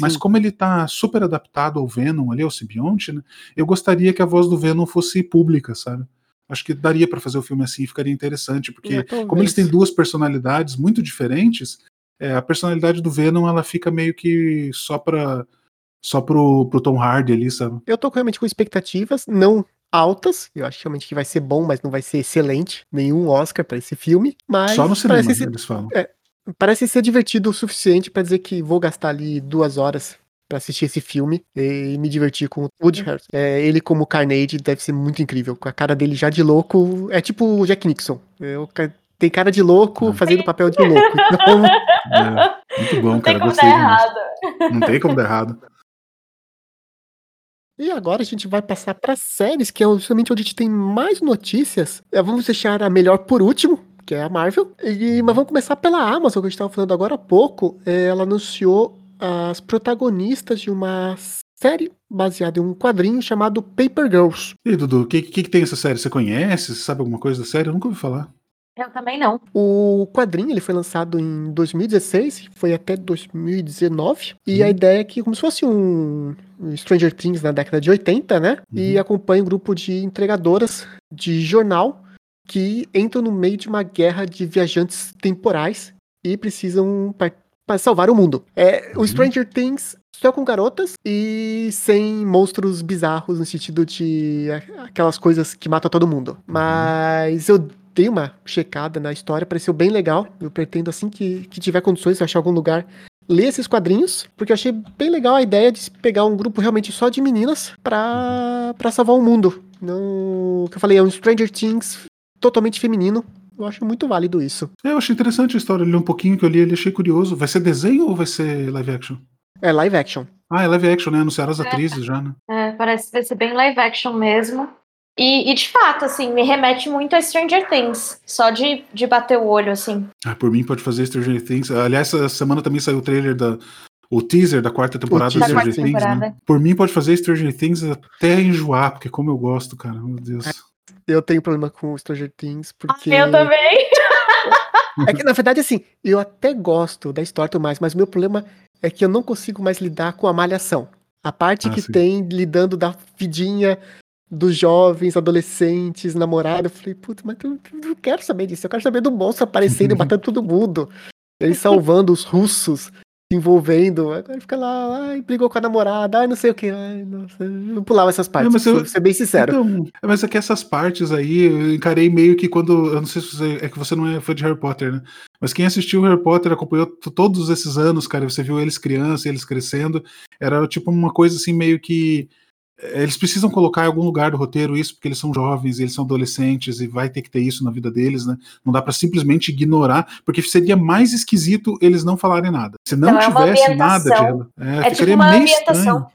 Mas como ele tá super adaptado ao Venom ali, ao simbionte, né? Eu gostaria que a voz do Venom fosse pública, sabe? Acho que daria para fazer o filme assim, ficaria interessante, porque é, como eles têm duas personalidades muito diferentes, é, a personalidade do Venom ela fica meio que só para só pro, pro Tom Hardy ali, sabe? Eu tô realmente com expectativas, não altas. Eu acho realmente que vai ser bom, mas não vai ser excelente. Nenhum Oscar para esse filme. Mas Só no cinema, ser, eles falam. É, parece ser divertido o suficiente para dizer que vou gastar ali duas horas para assistir esse filme e me divertir com o Woody uhum. É, ele como Carnage deve ser muito incrível. Com a cara dele já de louco, é tipo o Jack Nixon. Eu, tem cara de louco fazendo papel de louco. <laughs> Então... É, muito bom, Não cara. Gostei. Não tem como dar errado. E agora a gente vai passar para séries, que é justamente onde a gente tem mais notícias. É, vamos deixar a melhor por último, que é a Marvel. E, mas vamos começar pela Amazon, que a gente estava falando agora há pouco. É, ela anunciou as protagonistas de uma série baseada em um quadrinho chamado Paper Girls. E Dudu, o que, que, que, tem essa série? Você conhece? Você sabe alguma coisa da série? Eu nunca ouvi falar. Eu também não. O quadrinho ele foi lançado em 2016, foi até 2019. E a ideia é que, como se fosse um Stranger Things na década de 80, né? Uhum. E acompanha um grupo de entregadoras de jornal que entram no meio de uma guerra de viajantes temporais e precisam para salvar o mundo. É, uhum. O Stranger Things só com garotas e sem monstros bizarros no sentido de aquelas coisas que matam todo mundo. Uhum. Mas eu dei uma checada na história, pareceu bem legal. Eu pretendo, assim que, que tiver condições, achar algum lugar, ler esses quadrinhos, porque eu achei bem legal a ideia de pegar um grupo realmente só de meninas pra, pra salvar o mundo. Não, o que eu falei, é um Stranger Things totalmente feminino. Eu acho muito válido isso. É, eu achei interessante a história. Eu li um pouquinho que eu li, ele achei curioso. Vai ser desenho ou vai ser live action? É live action. Ah, é live action, né? Anunciaram as é. atrizes já, né? É, parece que vai ser bem live action mesmo. E, e, de fato, assim, me remete muito a Stranger Things. Só de, de bater o olho, assim. Ah, por mim pode fazer Stranger Things. Aliás, essa semana também saiu o trailer da. O teaser da quarta temporada de Stranger Things, né? temporada. né? Por mim pode fazer Stranger Things até enjoar, porque como eu gosto, cara, meu Deus. Eu tenho problema com Stranger Things, porque. Eu também! É que, na verdade, assim, eu até gosto da história e tudo mais, mas o meu problema é que eu não consigo mais lidar com a malhação. A parte ah, que sim. tem lidando da vidinha dos jovens, adolescentes, namorado. Eu falei, puta, mas eu não quero saber disso. Eu quero saber do monstro aparecendo e <laughs> matando todo mundo. Ele salvando os russos, se envolvendo. Agora fica lá, ai, brigou com a namorada, ai, não sei o que. Ai, nossa, eu não pulava essas partes, não, mas eu, ser bem sincero. Então, mas é que essas partes aí, eu encarei meio que quando. Eu não sei se você. É que você não é fã de Harry Potter, né? Mas quem assistiu Harry Potter acompanhou todos esses anos, cara. Você viu eles crianças, eles crescendo. Era tipo uma coisa assim, meio que eles precisam colocar em algum lugar do roteiro isso, porque eles são jovens, eles são adolescentes e vai ter que ter isso na vida deles, né? Não dá para simplesmente ignorar, porque seria mais esquisito eles não falarem nada. Se não, então, tivesse é nada de é, é tipo ficaria tipo meio estranho.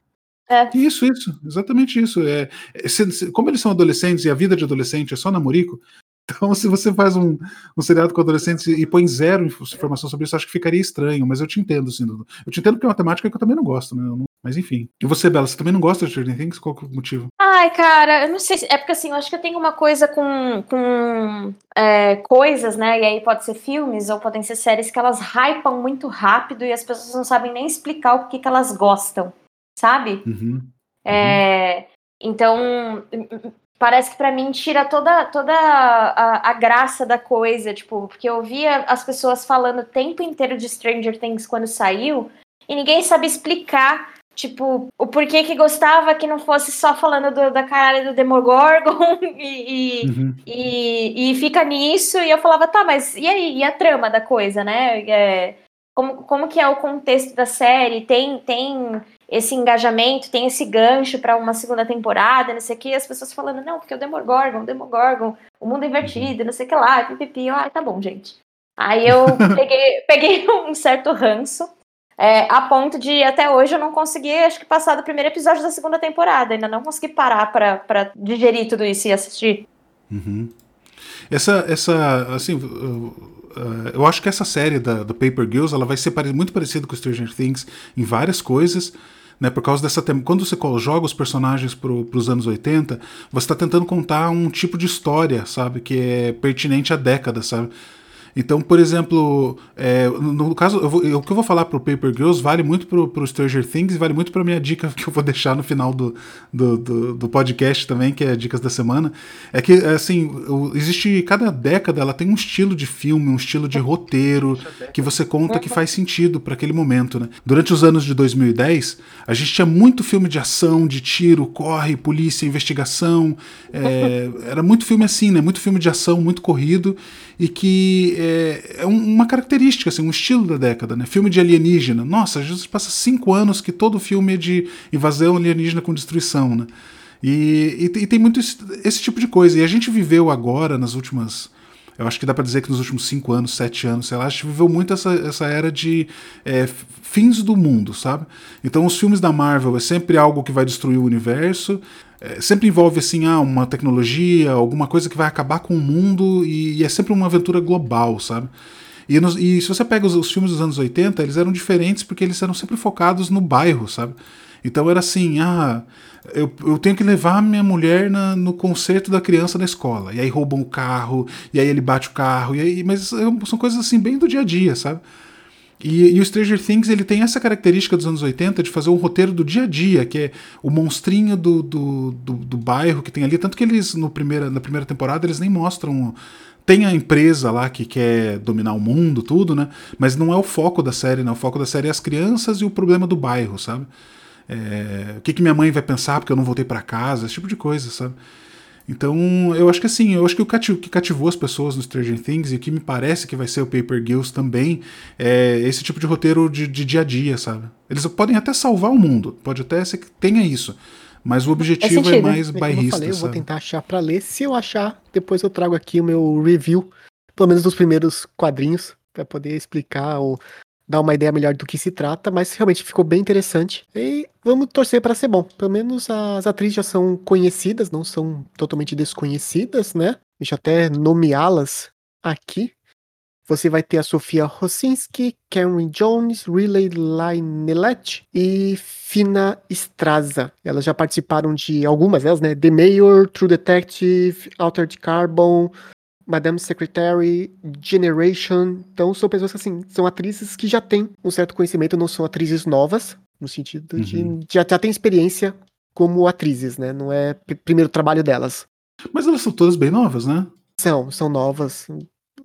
É. Isso, isso, exatamente isso. É, é, se, se, como eles são adolescentes e a vida de adolescente é só namorico, <laughs> então, se você faz um, um seriado com adolescentes e põe zero informação sobre isso, acho que ficaria estranho, mas eu te entendo, assim. Eu te entendo porque é uma temática que eu também não gosto, né? Não, mas enfim. E você, Bela, você também não gosta de Stranger Things? Qual é o motivo? Ai, cara, eu não sei. É porque assim, eu acho que eu tenho uma coisa com, com é, coisas, né? E aí pode ser filmes ou podem ser séries que elas hypam muito rápido e as pessoas não sabem nem explicar o que, que elas gostam, sabe? Uhum. É, então, parece que para mim tira toda, toda a, a, graça da coisa, tipo, porque eu via as pessoas falando o tempo inteiro de Stranger Things quando saiu e ninguém sabe explicar, tipo, o porquê que gostava que não fosse só falando do, da caralho do Demogorgon <laughs> e, uhum. e, e, fica nisso, e eu falava, tá, mas e aí, e a trama da coisa, né? É, como, como que é o contexto da série? Tem, tem esse engajamento, tem esse gancho para uma segunda temporada, não sei o que, as pessoas falando, não, porque o Demogorgon, o Demogorgon, o mundo invertido, não sei o que lá, pipipi, ai, tá bom, gente. Aí eu <laughs> peguei, peguei um certo ranço, é, a ponto de até hoje eu não consegui, acho que passar do primeiro episódio da segunda temporada, ainda não consegui parar para digerir tudo isso e assistir. Uhum. Essa, essa, assim, eu acho que essa série da, do Paper Girls, ela vai ser muito parecida com Stranger Things em várias coisas, né, por causa dessa quando você joga os personagens para os anos 80, você está tentando contar um tipo de história, sabe, que é pertinente à década, sabe? Então, por exemplo, é, no caso, eu vou, eu, o que eu vou falar pro Paper Girls vale muito pro, pro Stranger Things e vale muito pra minha dica <laughs> que eu vou deixar no final do, do, do, do podcast também, que é Dicas da Semana. É que, assim, existe. Cada década ela tem um estilo de filme, um estilo de roteiro que você conta que faz sentido para aquele momento, né? Durante os anos de 2010, a gente tinha muito filme de ação, de tiro, corre, polícia, investigação. É, <laughs> era muito filme assim, né? Muito filme de ação, muito corrido e que é, é uma característica, assim, um estilo da década, né? Filme de alienígena. Nossa, a gente passa cinco anos que todo filme é de invasão alienígena com destruição, né? E, e, e tem muito esse, esse, tipo de coisa. E a gente viveu agora, nas últimas. Eu acho que dá para dizer que nos últimos cinco anos, sete anos, sei lá, a gente viveu muito essa, essa era de é, fins do mundo, sabe? Então os filmes da Marvel é sempre algo que vai destruir o universo é, sempre envolve assim ah, uma tecnologia, alguma coisa que vai acabar com o mundo e, e é sempre uma aventura global, sabe? E, nos, e se você pega os, os, filmes dos anos 80, eles eram diferentes porque eles eram sempre focados no bairro, sabe? Então era assim, ah, eu, eu tenho que levar minha mulher na, no concerto da criança na escola. E aí roubam o carro, e aí ele bate o carro, e aí, mas são coisas assim bem do dia a dia, sabe? E, e, o Stranger Things ele tem essa característica dos anos 80 de fazer um roteiro do dia a dia, que é o monstrinho do, do, do, do bairro que tem ali. Tanto que eles, no primeira, na primeira temporada, eles nem mostram. Tem a empresa lá que quer dominar o mundo, tudo, né? Mas não é o foco da série, né? O foco da série é as crianças e o problema do bairro, sabe? É, o que, que minha mãe vai pensar porque eu não voltei para casa, esse tipo de coisa, sabe? Então, eu acho que assim, eu acho que o que cativou as pessoas no Stranger Things e o que me parece que vai ser o Paper Girls também é esse tipo de roteiro de, de dia a dia, sabe? Eles podem até salvar o mundo, pode até ser que tenha isso. Mas o objetivo é, é mais bairrista. Eu, falei, eu vou tentar achar para ler. Se eu achar, depois eu trago aqui o meu review, pelo menos dos primeiros quadrinhos, para poder explicar ou dar uma ideia melhor do que se trata, mas realmente ficou bem interessante. E vamos torcer para ser bom. Pelo menos as atrizes já são conhecidas, não são totalmente desconhecidas, né? Deixa eu até nomeá-las aqui. Você vai ter a Sofia Rosinski, Cameron Jones, Riley Lainelet e Fina Straza. Elas já participaram de algumas delas, né? The Mayor, True Detective, Altered Carbon, Madame Secretary, Generation. Então são pessoas que assim, são atrizes que já têm um certo conhecimento, não são atrizes novas, no sentido uhum. de já, já têm experiência como atrizes, né? Não é primeiro trabalho delas. Mas elas são todas bem novas, né? São, são novas.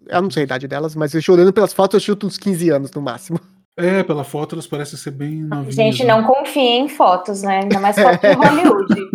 Eu não sei a idade delas, mas eu olhando pelas fotos, eu chuto uns 15 anos no máximo. É, pela foto elas parecem ser bem novinhas. Gente, né? não confiem em fotos, né? Ainda mais foto de <laughs> Hollywood.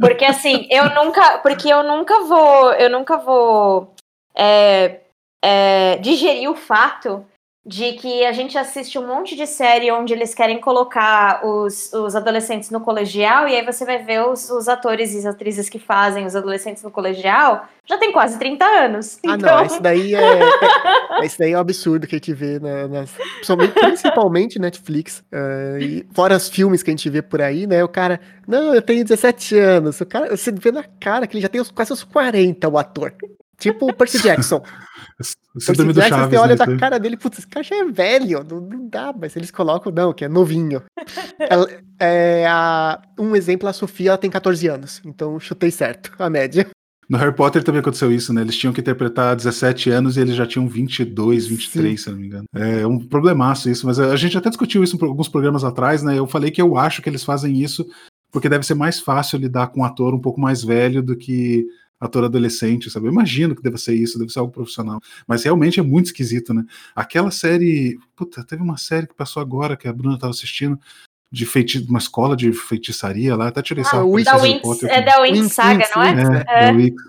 Porque assim, eu nunca, porque eu nunca vou, eu nunca vou é, é, digerir o fato de que a gente assiste um monte de série onde eles querem colocar os, os adolescentes no colegial, e aí você vai ver os, os atores e as atrizes que fazem os adolescentes no colegial já tem quase 30 anos. Ah, então... não, isso daí é, <laughs> é, Isso daí é um absurdo que a gente vê na, nas, principalmente Netflix. Uh, e fora os filmes que a gente vê por aí, né? O cara, não, eu tenho 17 anos. O cara, você vê na cara que ele já tem quase os 40, o ator. Tipo o Percy Jackson. <laughs> Percy Jackson, Chaves, você olha né, da cara dele, putz, esse cara já é velho, não, não, dá, mas eles colocam, não, que é novinho. ela, é, a, um exemplo, a Sofia, ela tem 14 anos, então chutei certo, a média. No Harry Potter também aconteceu isso, né? Eles tinham que interpretar 17 anos e eles já tinham 22, 23, Sim. se não me engano. É um problemaço isso, mas a gente até discutiu isso em alguns programas atrás, né? Eu falei que eu acho que eles fazem isso porque deve ser mais fácil lidar com um ator um pouco mais velho do que ator adolescente, sabe? Eu imagino que deva ser isso, deve ser algo profissional. Mas realmente é muito esquisito, né? Aquela série. Puta, teve uma série que passou agora, que a Bruna estava assistindo, de feiti uma escola de feitiçaria lá, até tirei ah, sarro. Da Winx, é da Winx Saga, não é? É, é. Winx.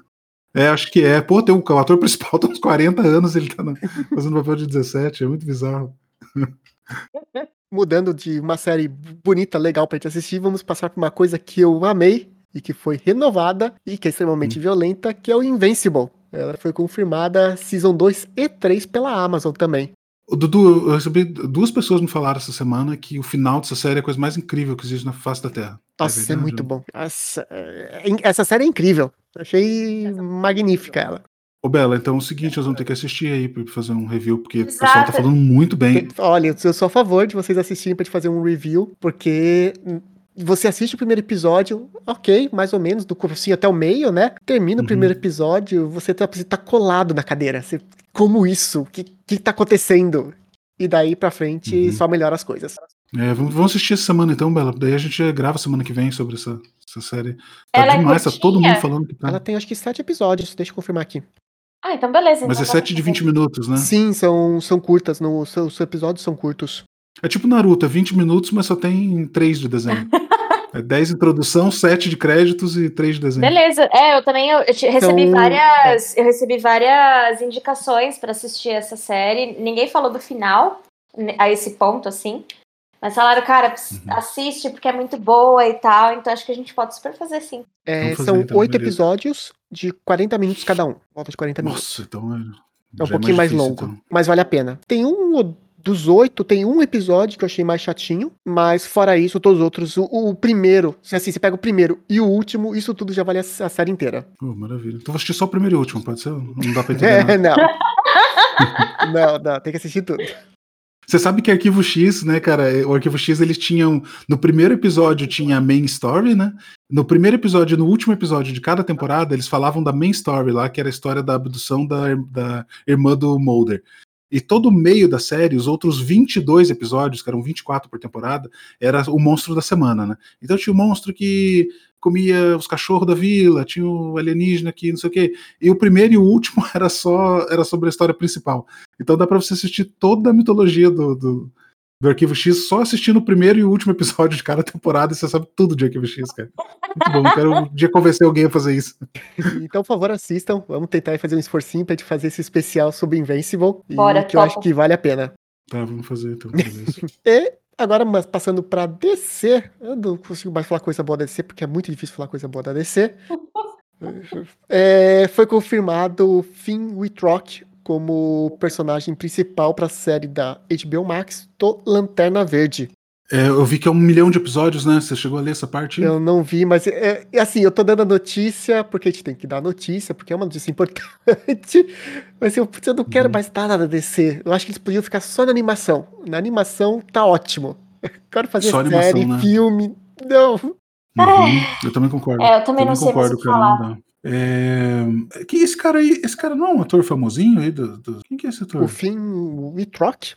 É, acho que é. Pô, tem um, o ator principal tem uns 40 anos, ele tá fazendo papel de 17, é muito bizarro. Mudando de uma série bonita, legal pra gente assistir, vamos passar por uma coisa que eu amei, e que foi renovada e que é extremamente hum. violenta, que é o Invincible. Ela foi confirmada Season 2 e 3 pela Amazon também. O Dudu, eu recebi duas pessoas me falaram essa semana que o final dessa série é a coisa mais incrível que existe na face da Terra. É Nossa, é, é muito bom. Essa, é, essa série é incrível. Achei magnífica ela. Ô Bela, então é o seguinte, nós vamos ter que assistir aí pra fazer um review, porque Exato. o pessoal tá falando muito bem. Olha, eu sou a favor de vocês assistirem pra te fazer um review, porque você assiste o primeiro episódio, ok, mais ou menos, do começo até o meio, né? Termina uhum. o primeiro episódio, você tá, você tá colado na cadeira. Você, como isso? O que, que tá acontecendo? E daí pra frente uhum. só melhora as coisas. É, vamos, vamos assistir essa semana então, Bela. Daí a gente grava semana que vem sobre essa, essa série. Tá Ela é demais, é tá todo mundo falando que tá. Ela tem acho que sete episódios, deixa eu confirmar aqui. Ah, então beleza. Mas então é sete de 20 minutos, né? Sim, são, são curtas. No, os, os episódios são curtos. É tipo Naruto, é 20 minutos, mas só tem 3 de desenho. <laughs> É 10 introdução, 7 de créditos e 3 de desenho. Beleza. É, eu também eu, eu recebi então, várias. Eu recebi várias indicações para assistir essa série. Ninguém falou do final a esse ponto, assim. Mas falaram, cara, uhum. assiste porque é muito boa e tal. Então acho que a gente pode super fazer sim. É, fazer, são então, oito então, episódios de 40 minutos cada um. Volta de 40 minutos. Nossa, então é. É um pouquinho é mais, mais difícil, longo, então. mas vale a pena. Tem um ou dos oito, tem um episódio que eu achei mais chatinho, mas fora isso, todos os outros, o, o primeiro, assim, você pega o primeiro e o último, isso tudo já vale a, a série inteira. Maravilha. Então vou assistir só o primeiro e o último, pode ser? Não dá pra entender. é, não. <laughs> não, não, tem que assistir tudo. Você sabe que Arquivo X, né, cara? O Arquivo X eles tinham. No primeiro episódio tinha a main story, né? No primeiro episódio, no último episódio de cada temporada, eles falavam da main story lá, que era a história da abdução da, da irmã do Mulder. E todo o meio da série, os outros 22 episódios, que eram 24 por temporada, era o monstro da semana, né? Então tinha o monstro que comia os cachorros da vila, tinha o alienígena aqui, não sei o quê. E o primeiro e o último <laughs> era só era sobre a história principal. Então dá para você assistir toda a mitologia do, do, do, Arquivo X só assistindo o primeiro e o último episódio de cada temporada e você sabe tudo de Arquivo X, cara. Muito bom, quero um dia convencer alguém a fazer isso. <laughs> Então, por favor, assistam. Vamos tentar fazer um esforcinho pra gente fazer esse especial sobre Invincible. Bora, que eu acho que vale a pena. Tá, vamos fazer então. <laughs> E Agora, mas passando pra DC, eu não consigo mais falar coisa boa da DC, porque é muito difícil falar coisa boa da DC. <laughs> é, foi confirmado Finn Wittrock como personagem principal para a série da HBO Max do Lanterna Verde. É, eu vi que é um milhão de episódios, né? Você chegou a ler essa parte? Eu não vi, mas é, é, assim, eu tô dando a notícia, porque a gente tem que dar a notícia, porque é uma notícia <laughs> importante. Mas eu, eu não quero uhum. mais nada da DC. Eu acho que eles podiam ficar só na animação. Na animação tá ótimo. Eu <laughs> quero fazer só série, animação, né? filme. Não. Uhum. Eu também concordo. É, eu também, também não sei concordo, cara, falar. É... Que esse cara aí, esse cara não é um ator famosinho aí do, do... Quem que é esse ator? O Finn Wittrock.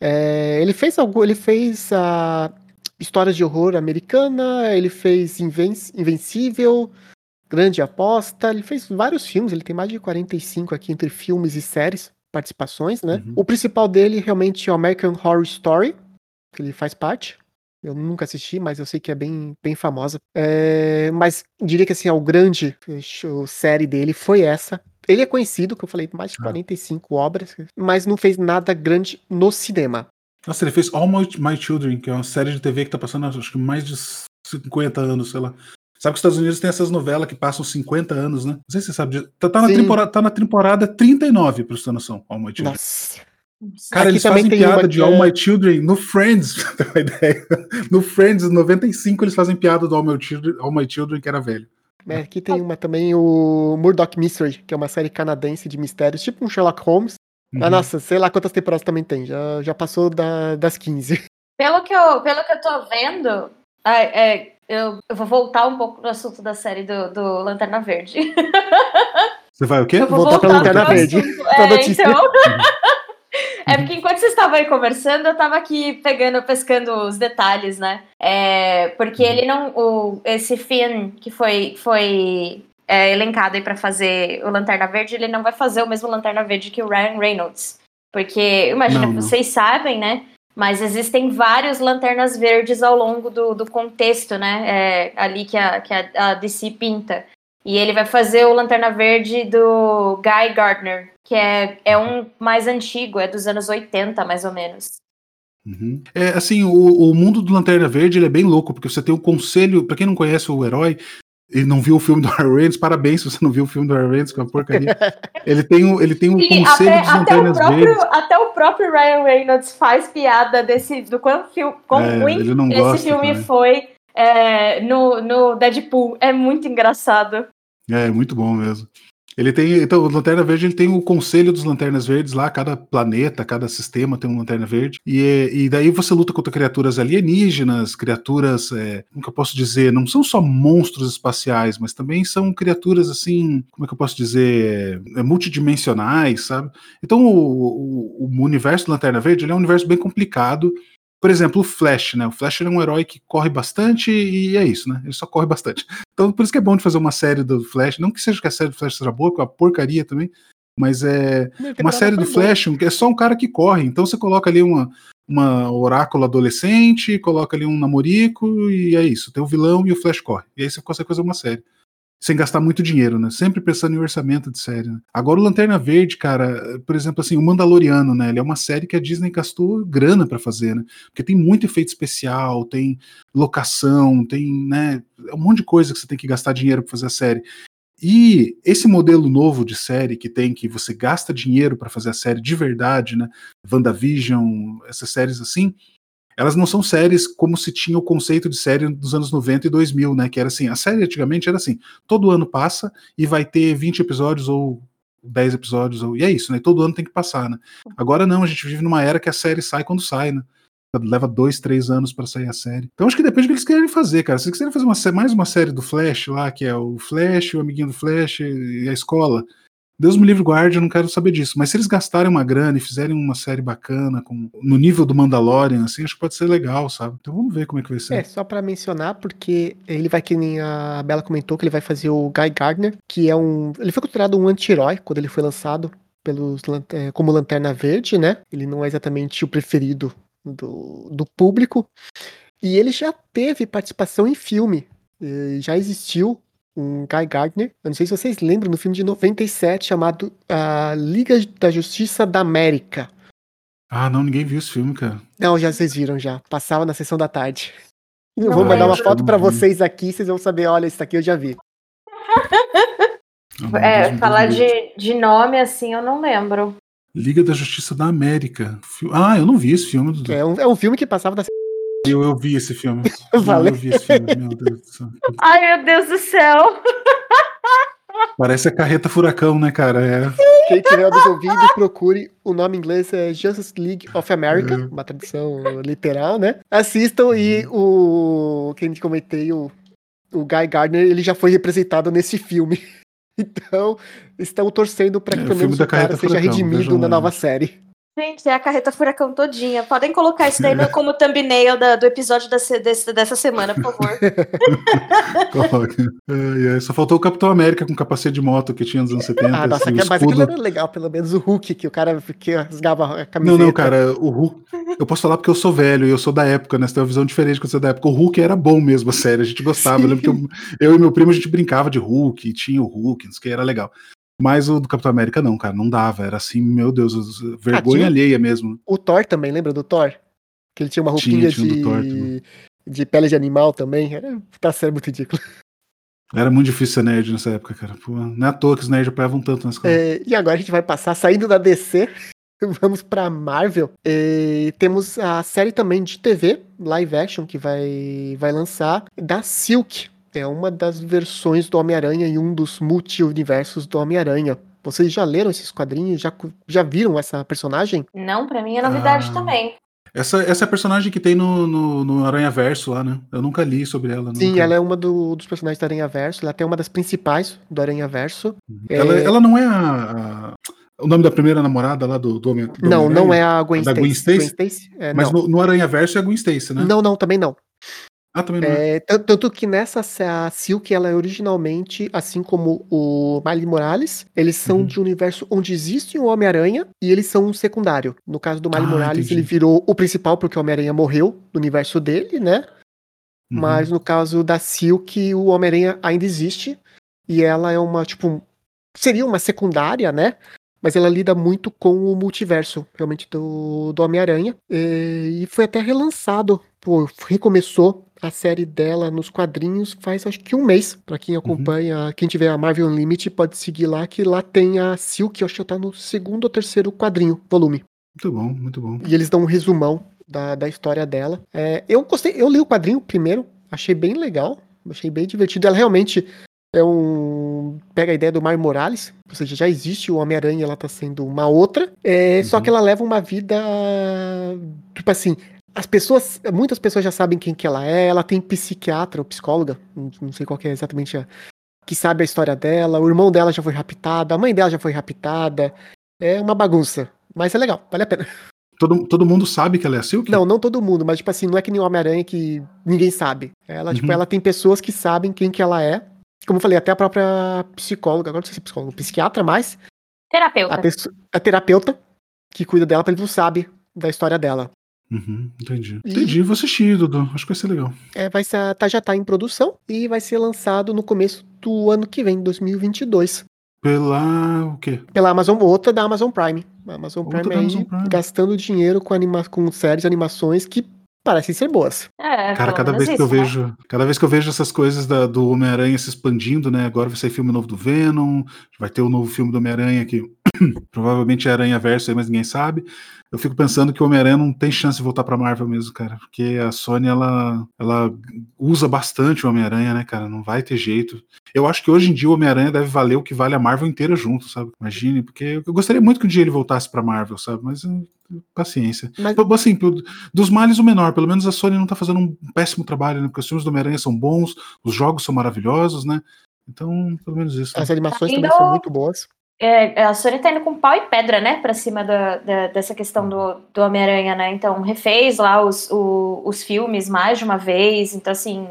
É, ele fez algo, ele fez a histórias de horror americana, ele fez Inven Invencível, Grande Aposta, ele fez vários filmes, ele tem mais de 45 aqui entre filmes e séries, participações, né? Uhum. O principal dele realmente é o American Horror Story, que ele faz parte. Eu nunca assisti, mas eu sei que é bem, bem famosa. É, mas diria que assim, o grande série dele foi essa. Ele é conhecido, que eu falei, mais de 45 ah. obras, mas não fez nada grande no cinema. Nossa, ele fez All My, My Children, que é uma série de TV que tá passando acho que mais de 50 anos, sei lá. Sabe que os Estados Unidos tem essas novelas que passam 50 anos, né? Não sei se você sabe disso. Tá, tá, na, temporada, tá na temporada 39, pra você ter noção, All My Children. Nossa. Cara, Aqui eles fazem piada uma... de All My Children no Friends, <laughs> pra ter uma ideia. No Friends, 95, eles fazem piada do All My Children, All My Children que era velho. É, aqui tem uma também, o Murdoch Mystery, que é uma série canadense de mistérios, tipo um Sherlock Holmes. Uhum. Ah, nossa, sei lá quantas temporadas também tem, já, já passou da, das 15. <laughs> Pelo que, eu, pelo que eu tô vendo, é, eu, eu vou voltar um pouco no assunto da série do, do Lanterna Verde. <laughs> Você vai o quê? Eu vou voltar, voltar pra Lanterna Verde. É, então... <laughs> É porque enquanto vocês estavam aí conversando, eu tava aqui pegando, pescando os detalhes, né? É, porque ele não. O, esse Finn que foi, foi é, elencado aí pra fazer o Lanterna Verde, ele não vai fazer o mesmo Lanterna Verde que o Ryan Reynolds. Porque, imagina, não, não. vocês sabem, né? Mas existem vários lanternas verdes ao longo do, do contexto, né? É, ali que a, que a, a DC pinta. E ele vai fazer o Lanterna Verde do Guy Gardner, que é, é um mais antigo, é dos anos 80, mais ou menos. Uhum. É assim, o, o, mundo do Lanterna Verde ele é bem louco, porque você tem um conselho, para quem não conhece o herói e não viu o filme do Reynolds, parabéns se você não viu o filme do Reynolds, que é uma porcaria. <laughs> ele tem um, ele tem um Sim, conselho até, dos Lanternas até próprio, Verdes. Até o próprio Ryan Reynolds faz piada desse, do quão, quão é, ruim esse filme também. foi é, no, no Deadpool. É muito engraçado. É, muito bom mesmo. Ele tem. Então, o Lanterna Verde ele tem o conselho dos Lanternas Verdes lá, cada planeta, cada sistema tem um Lanterna Verde. E, e daí você luta contra criaturas alienígenas, criaturas. É, como que eu posso dizer? Não são só monstros espaciais, mas também são criaturas assim. Como é que eu posso dizer? É, multidimensionais, sabe? Então, o, o, o universo do Lanterna Verde é um universo bem complicado por exemplo, o Flash, né? O Flash é um herói que corre bastante e é isso, né? Ele só corre bastante. Então, por isso que é bom de fazer uma série do Flash. Não que seja que a série do Flash seja boa, que é uma porcaria também, mas é uma série do Flash que é só um cara que corre. Então você coloca ali uma, uma oráculo adolescente, coloca ali um namorico e é isso. Tem o vilão e o Flash corre. E aí você consegue fazer uma série sem gastar muito dinheiro, né? Sempre pensando em orçamento de série. Né? Agora o Lanterna Verde, cara, por exemplo, assim, o Mandaloriano, né? Ele é uma série que a Disney gastou grana para fazer, né? Porque tem muito efeito especial, tem locação, tem, né, um monte de coisa que você tem que gastar dinheiro para fazer a série. E esse modelo novo de série que tem que você gasta dinheiro para fazer a série de verdade, né? WandaVision, essas séries assim, elas não são séries como se tinha o conceito de série dos anos 90 e 2000, né? Que era assim, a série antigamente era assim, todo ano passa e vai ter 20 episódios ou 10 episódios, ou, e é isso, né? Todo ano tem que passar, né? Agora não, a gente vive numa era que a série sai quando sai, né? Leva dois, três anos para sair a série. Então acho que depende do que eles querem fazer, cara. Se eles quiserem fazer uma, mais uma série do Flash lá, que é o Flash, o amiguinho do Flash e a escola, Deus me livre guarde, eu não quero saber disso. Mas se eles gastarem uma grana e fizerem uma série bacana, com, no nível do Mandalorian, assim, acho que pode ser legal, sabe? Então vamos ver como é que vai ser. É, só para mencionar, porque ele vai, que nem a Bela comentou, que ele vai fazer o Guy Gardner, que é um. Ele foi considerado um anti-herói quando ele foi lançado pelos, é, como Lanterna Verde, né? Ele não é exatamente o preferido do, do público. E ele já teve participação em filme. Já existiu um Guy Gardner. Eu não sei se vocês lembram, no filme de 97 chamado A Liga da Justiça da América. Ah, não, ninguém viu esse filme, cara. Não, já vocês viram já. Passava na sessão da tarde. Eu vou mandar uma foto para vocês aqui, vocês vão saber, olha, isso aqui eu já vi. Oh, é, falar de, de nome assim, eu não lembro. Liga da Justiça da América. Ah, eu não vi esse filme. É um, é um filme que passava da eu, eu vi esse filme. Valeu. <laughs> Eu vi esse filme, meu Deus do céu. Ai, meu Deus do céu. <laughs> Parece a carreta furacão, né, cara? É. Quem tiver ouvindo, procure. O nome em inglês é Justice League of America, é. uma tradução literal, né? Assistam e uhum. o. Quem comentei, o, o Guy Gardner, ele já foi representado nesse filme. <laughs> Então, estão torcendo para que é, pelo menos o, o cara seja redimido na nova série. Gente, é a carreta furacão todinha. Podem colocar isso daí no, como thumbnail da, do episódio da, desse, dessa semana, por favor. <laughs> é, é, só faltou o Capitão América com capacete de moto que tinha nos anos 70. Ah, nossa, assim, mas aquilo era legal, pelo menos o Hulk, que o cara que rasgava a camiseta. Não, não, cara, o Hulk. Eu posso falar porque eu sou velho e eu sou da época, né? Você tem uma visão diferente quando você é da época. O Hulk era bom mesmo, a série, a gente gostava. Eu lembro que eu, eu, e meu primo a gente brincava de Hulk, tinha o Hulk, não sei o que, era legal. Mas o do Capitão América não, cara, não dava. Era assim, meu Deus, vergonha ah, alheia mesmo. O Thor também, lembra do Thor? Que ele tinha uma roupinha tinha, tinha de, de pele de animal também. Era, tá sendo muito ridículo. Era muito difícil ser nerd nessa época, cara. Pô, não é à toa que os nerds apoiavam tanto nas coisas. É, e agora a gente vai passar, saindo da DC, <laughs> vamos pra Marvel. E temos a série também de TV, live action, que vai, vai lançar, da Silk, é uma das versões do Homem-Aranha e um dos multi-universos do Homem-Aranha. Vocês já leram esses quadrinhos? Já, já viram essa personagem? Não, para mim é novidade ah, também. Essa, essa é a personagem que tem no, no, no Aranha Verso lá, né? Eu nunca li sobre ela. Sim, nunca... ela é uma do, dos personagens do Aranha Verso. Ela é até uma das principais do Aranha Verso. Uhum. Ela, é... ela não é a, a, o nome da primeira namorada lá do, do Homem do Não, Homem não é a Gwen, Stacy. Gwen Stacy? Gwen Stacy? É, Mas no, no, Aranha Verso é a Gwen Stacy, né? Não, não, também não. Ah, também não. É, é. tanto que nessa a Silk, ela é originalmente, assim como o Miles Morales, eles são uhum. de um universo onde existe o um Homem-Aranha e eles são um secundário. No caso do Miles ah, Morales, entendi. ele virou o principal porque o Homem-Aranha morreu no universo dele, né? Uhum. Mas no caso da Silk, o Homem-Aranha ainda existe e ela é uma, tipo, seria uma secundária, né? mas ela lida muito com o multiverso, realmente, do, do Homem-Aranha. E, e foi até relançado, pô, recomeçou a série dela nos quadrinhos faz acho que um mês. Para quem acompanha, uhum. quem tiver a Marvel Unlimited pode seguir lá, que lá tem a Silk, acho que tá no segundo ou terceiro quadrinho, volume. Muito bom, muito bom. E eles dão um resumão da, da história dela. É, eu gostei, eu li o quadrinho primeiro, achei bem legal, achei bem divertido. Ela realmente é um. Pega a ideia do Mar Morales, ou seja, já existe o Homem-Aranha, ela tá sendo uma outra. É, uhum. Só que ela leva uma vida. Tipo assim, as pessoas. Muitas pessoas já sabem quem que ela é, ela tem psiquiatra ou psicóloga, não sei qual é exatamente a. Que sabe a história dela, o irmão dela já foi raptado, a mãe dela já foi raptada. É uma bagunça. Mas é legal, vale a pena. Todo, todo mundo sabe que ela é a Silk? Não, não todo mundo, mas tipo assim, não é que nem o Homem-Aranha que ninguém sabe. Ela, tipo, uhum. tipo, ela tem pessoas que sabem quem que ela é como eu falei, até a própria psicóloga, agora não sei se é psicóloga, psiquiatra mais. Terapeuta. A, pessoa, a terapeuta que cuida dela, para ele não sabe da história dela. Uhum, entendi. E, entendi, vou assistir, Dudu. Acho que vai ser legal. É, vai ser, tá, já tá em produção e vai ser lançado no começo do ano que vem, 2022. Pela o quê? Pela Amazon, outra da Amazon Prime. A Amazon Prime, aí, Amazon Prime. gastando dinheiro com, anima com séries, animações que parecem ser boas. É, Cara, cada vez que eu né? vejo, cada vez que eu vejo essas coisas da, do Homem-Aranha se expandindo, né? Agora vai sair filme novo do Venom, vai ter o um novo filme do Homem-Aranha que <clears throat> provavelmente é Aranha Verso, mas ninguém sabe eu fico pensando que o Homem-Aranha não tem chance de voltar pra Marvel mesmo, cara. Porque a Sony, ela, ela usa bastante o Homem-Aranha, né, cara? Não vai ter jeito. Eu acho que hoje em dia o Homem-Aranha deve valer o que vale a Marvel inteira junto, sabe? Imagine, porque eu gostaria muito que um dia ele voltasse pra Marvel, sabe? Mas paciência. Mas... Assim, dos males o menor. Pelo menos a Sony não tá fazendo um péssimo trabalho, né? Porque os filmes do Homem-Aranha são bons, os jogos são maravilhosos, né? Então, pelo menos isso. As né? animações também são muito boas. é, a Sony tá indo com pau e pedra, né, pra cima da, da, dessa questão do, do Homem-Aranha, né? Então, refez lá os, o, os filmes mais de uma vez. Então, assim,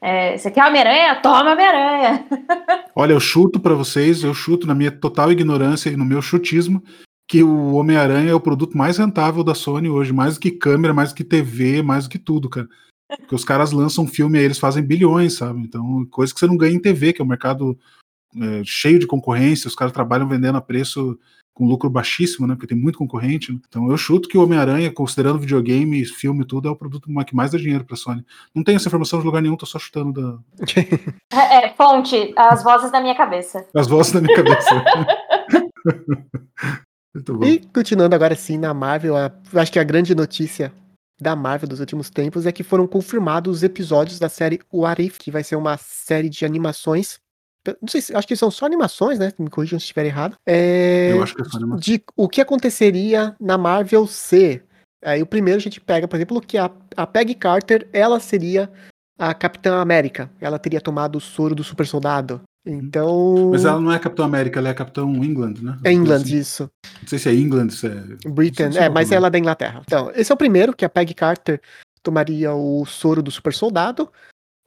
é, você quer Homem-Aranha? Toma Homem-Aranha! <laughs> Olha, eu chuto para vocês, eu chuto na minha total ignorância e no meu chutismo, que o Homem-Aranha é o produto mais rentável da Sony hoje, mais do que câmera, mais do que TV, mais do que tudo, cara. Porque os caras lançam filme e eles fazem bilhões, sabe? Então, coisa que você não ganha em TV, que é um mercado é, cheio de concorrência, os caras trabalham vendendo a preço com lucro baixíssimo, né? Porque tem muito concorrente. Né? Então eu chuto que o Homem-Aranha, considerando videogame, filme e tudo, é o produto que mais dá dinheiro pra Sony. Não tenho essa informação de lugar nenhum, tô só chutando da. <laughs> É, é, fonte, as vozes da minha cabeça. As vozes da minha cabeça. <laughs> e continuando agora sim na Marvel, a, acho que a grande notícia da Marvel dos últimos tempos é que foram confirmados os episódios da série What If, que vai ser uma série de animações não sei se acho que são só animações, né? Me corrijam se estiver errado. É, Eu acho que é só animação. De o que aconteceria na Marvel C. Aí o primeiro a gente pega, por exemplo, que a, a Peggy Carter, ela seria a Capitã América. Ela teria tomado o soro do super soldado. Então. Mas ela não é Capitão América, ela é Capitão England, né? É England, assim. isso. Não sei se é England, se é. Britain, é, mas ela é da Inglaterra. Então, esse é o primeiro, que a Peggy Carter tomaria o soro do super soldado.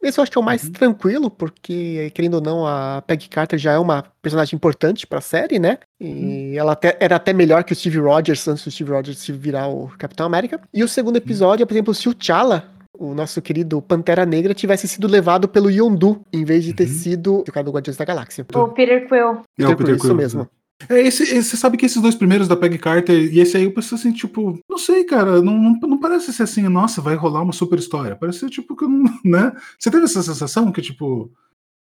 Esse eu acho que é o mais uhum. tranquilo, porque, querendo ou não, a Peggy Carter já é uma personagem importante pra série, né? E uhum. ela até, era até melhor que o Steve Rogers antes do Steve Rogers se virar o Capitão América. E o segundo episódio é, por exemplo, se o T'Challa, o nosso querido Pantera Negra, tivesse sido levado pelo Yondu, em vez de ter uhum. sido o cara do Guardiões da Galáxia. O Peter Quill. Peter, é, o Peter Quill, isso mesmo. É, esse, esse, você sabe que esses dois primeiros da Peg Carter e esse aí eu penso assim, tipo, não sei, cara, não, não, não, parece ser assim, nossa, vai rolar uma super história. Parece ser tipo que não, <laughs> né? Você teve essa sensação que, tipo,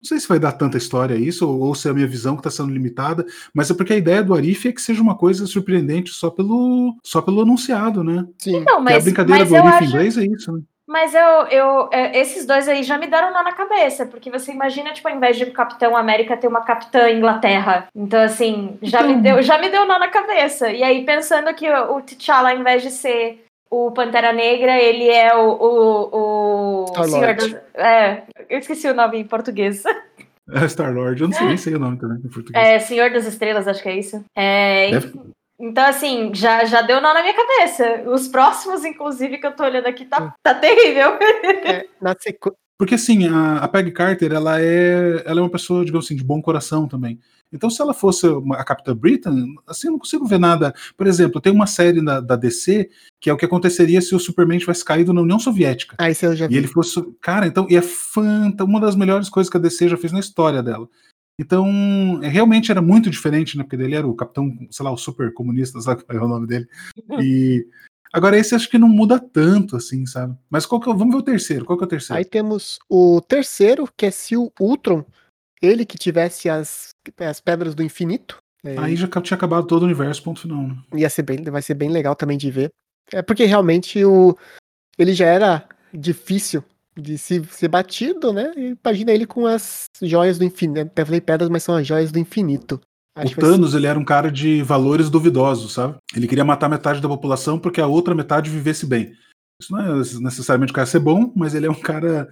não sei se vai dar tanta história isso, ou, ou se é a minha visão que está sendo limitada, mas é porque a ideia do Arif é que seja uma coisa surpreendente só pelo, só pelo anunciado, né? Sim. Então, mas, que a brincadeira do Arif acho... em inglês é isso, né? Mas eu, eu, é, esses dois aí já me deram nó na cabeça, porque você imagina, tipo, ao invés de Capitão América ter uma Capitã Inglaterra. Então, assim, já, então... me, deu, já me deu nó na cabeça. E aí, pensando que o, o T'Challa, ao invés de ser o Pantera Negra, ele é o, o, o Senhor dos... É, eu esqueci o nome em português. <laughs> É Star-Lord, eu não sei nem sei o nome também em português. É, Senhor das Estrelas, acho que é isso. É, Deve... Então, assim, já, já deu nó na minha cabeça. Os próximos, inclusive, que eu tô olhando aqui, tá, tá terrível. É, na sequ... Porque, assim, a, a Peg Carter, ela é, ela é uma pessoa, digamos assim, de bom coração também. Então, se ela fosse uma, a Capitã Britain, assim, eu não consigo ver nada. Por exemplo, tem uma série da, da DC que é o que aconteceria se o Superman tivesse caído na União Soviética. Ah, isso eu já vi. E ele fosse. Cara, então, e é fanta, uma das melhores coisas que a DC já fez na história dela. Então, realmente era muito diferente, né? Porque ele era o capitão, sei lá, o super comunista, <laughs> sabe qual é o nome dele? E agora esse acho que não muda tanto, assim, sabe? Mas qual que é, vamos ver o terceiro. Qual que é o terceiro? Aí temos o terceiro, que é se o Ultron, ele que tivesse as, as pedras do infinito. É... Aí já tinha acabado todo o universo, ponto final. Né? Ia ser bem, vai ser bem legal também de ver. É porque realmente o ele já era difícil de se ser batido, né? E imagina ele com as joias do infinito. Até falei pedras, mas são as joias do infinito. Acho o Thanos, ele era um cara de valores duvidosos, sabe? Ele queria matar metade da população porque a outra metade vivesse bem. Isso não é necessariamente o cara ser bom, mas ele é um cara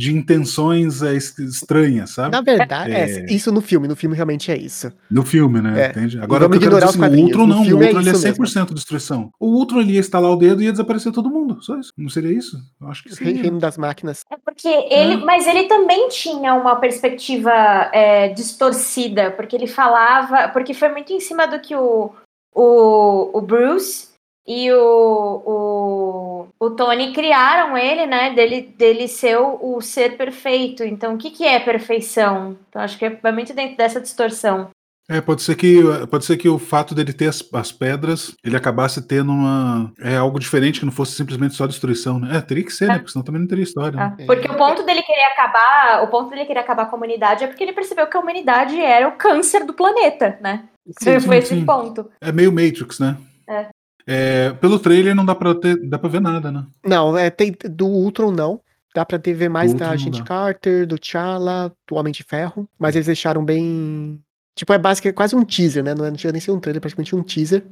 de intenções é, estranhas, sabe? Na verdade, é... é... isso no filme, no filme realmente é isso. No filme, né? É. Entende? Agora, eu quero dizer, assim, o Ultron não, o Ultron é, é 100% mesmo. destruição. O Ultron ele ia estalar o dedo e ia desaparecer todo mundo, só isso. Não seria isso? Eu acho que seria. Reino das máquinas. É porque ele, mas ele também tinha uma perspectiva é, distorcida, porque ele falava, porque foi muito em cima do que o, o, o Bruce e o, o, o Tony criaram ele, né? Dele, dele ser o, o ser perfeito. Então, o que, que é perfeição? Então, acho que é muito dentro dessa distorção. É, pode ser que pode ser que o fato dele ter as, as pedras, ele acabasse tendo uma é algo diferente que não fosse simplesmente só destruição, né? É, teria que ser, né? é. Porque senão também não teria história. Né? É. Porque o ponto dele querer acabar, o ponto dele querer acabar com a humanidade é porque ele percebeu que a humanidade era o câncer do planeta, né? Sim, Foi sim, esse ponto. É meio Matrix, né? É. É, pelo trailer não dá pra, ter, dá pra ver nada, né? Não, é, tem, do Ultron não. Dá pra ter ver mais da Agente Carter, do T'Challa, do Homem de Ferro. Mas eles deixaram bem. Tipo, é basicamente quase um teaser, né? Não, é, não tinha nem ser um trailer, é praticamente um teaser.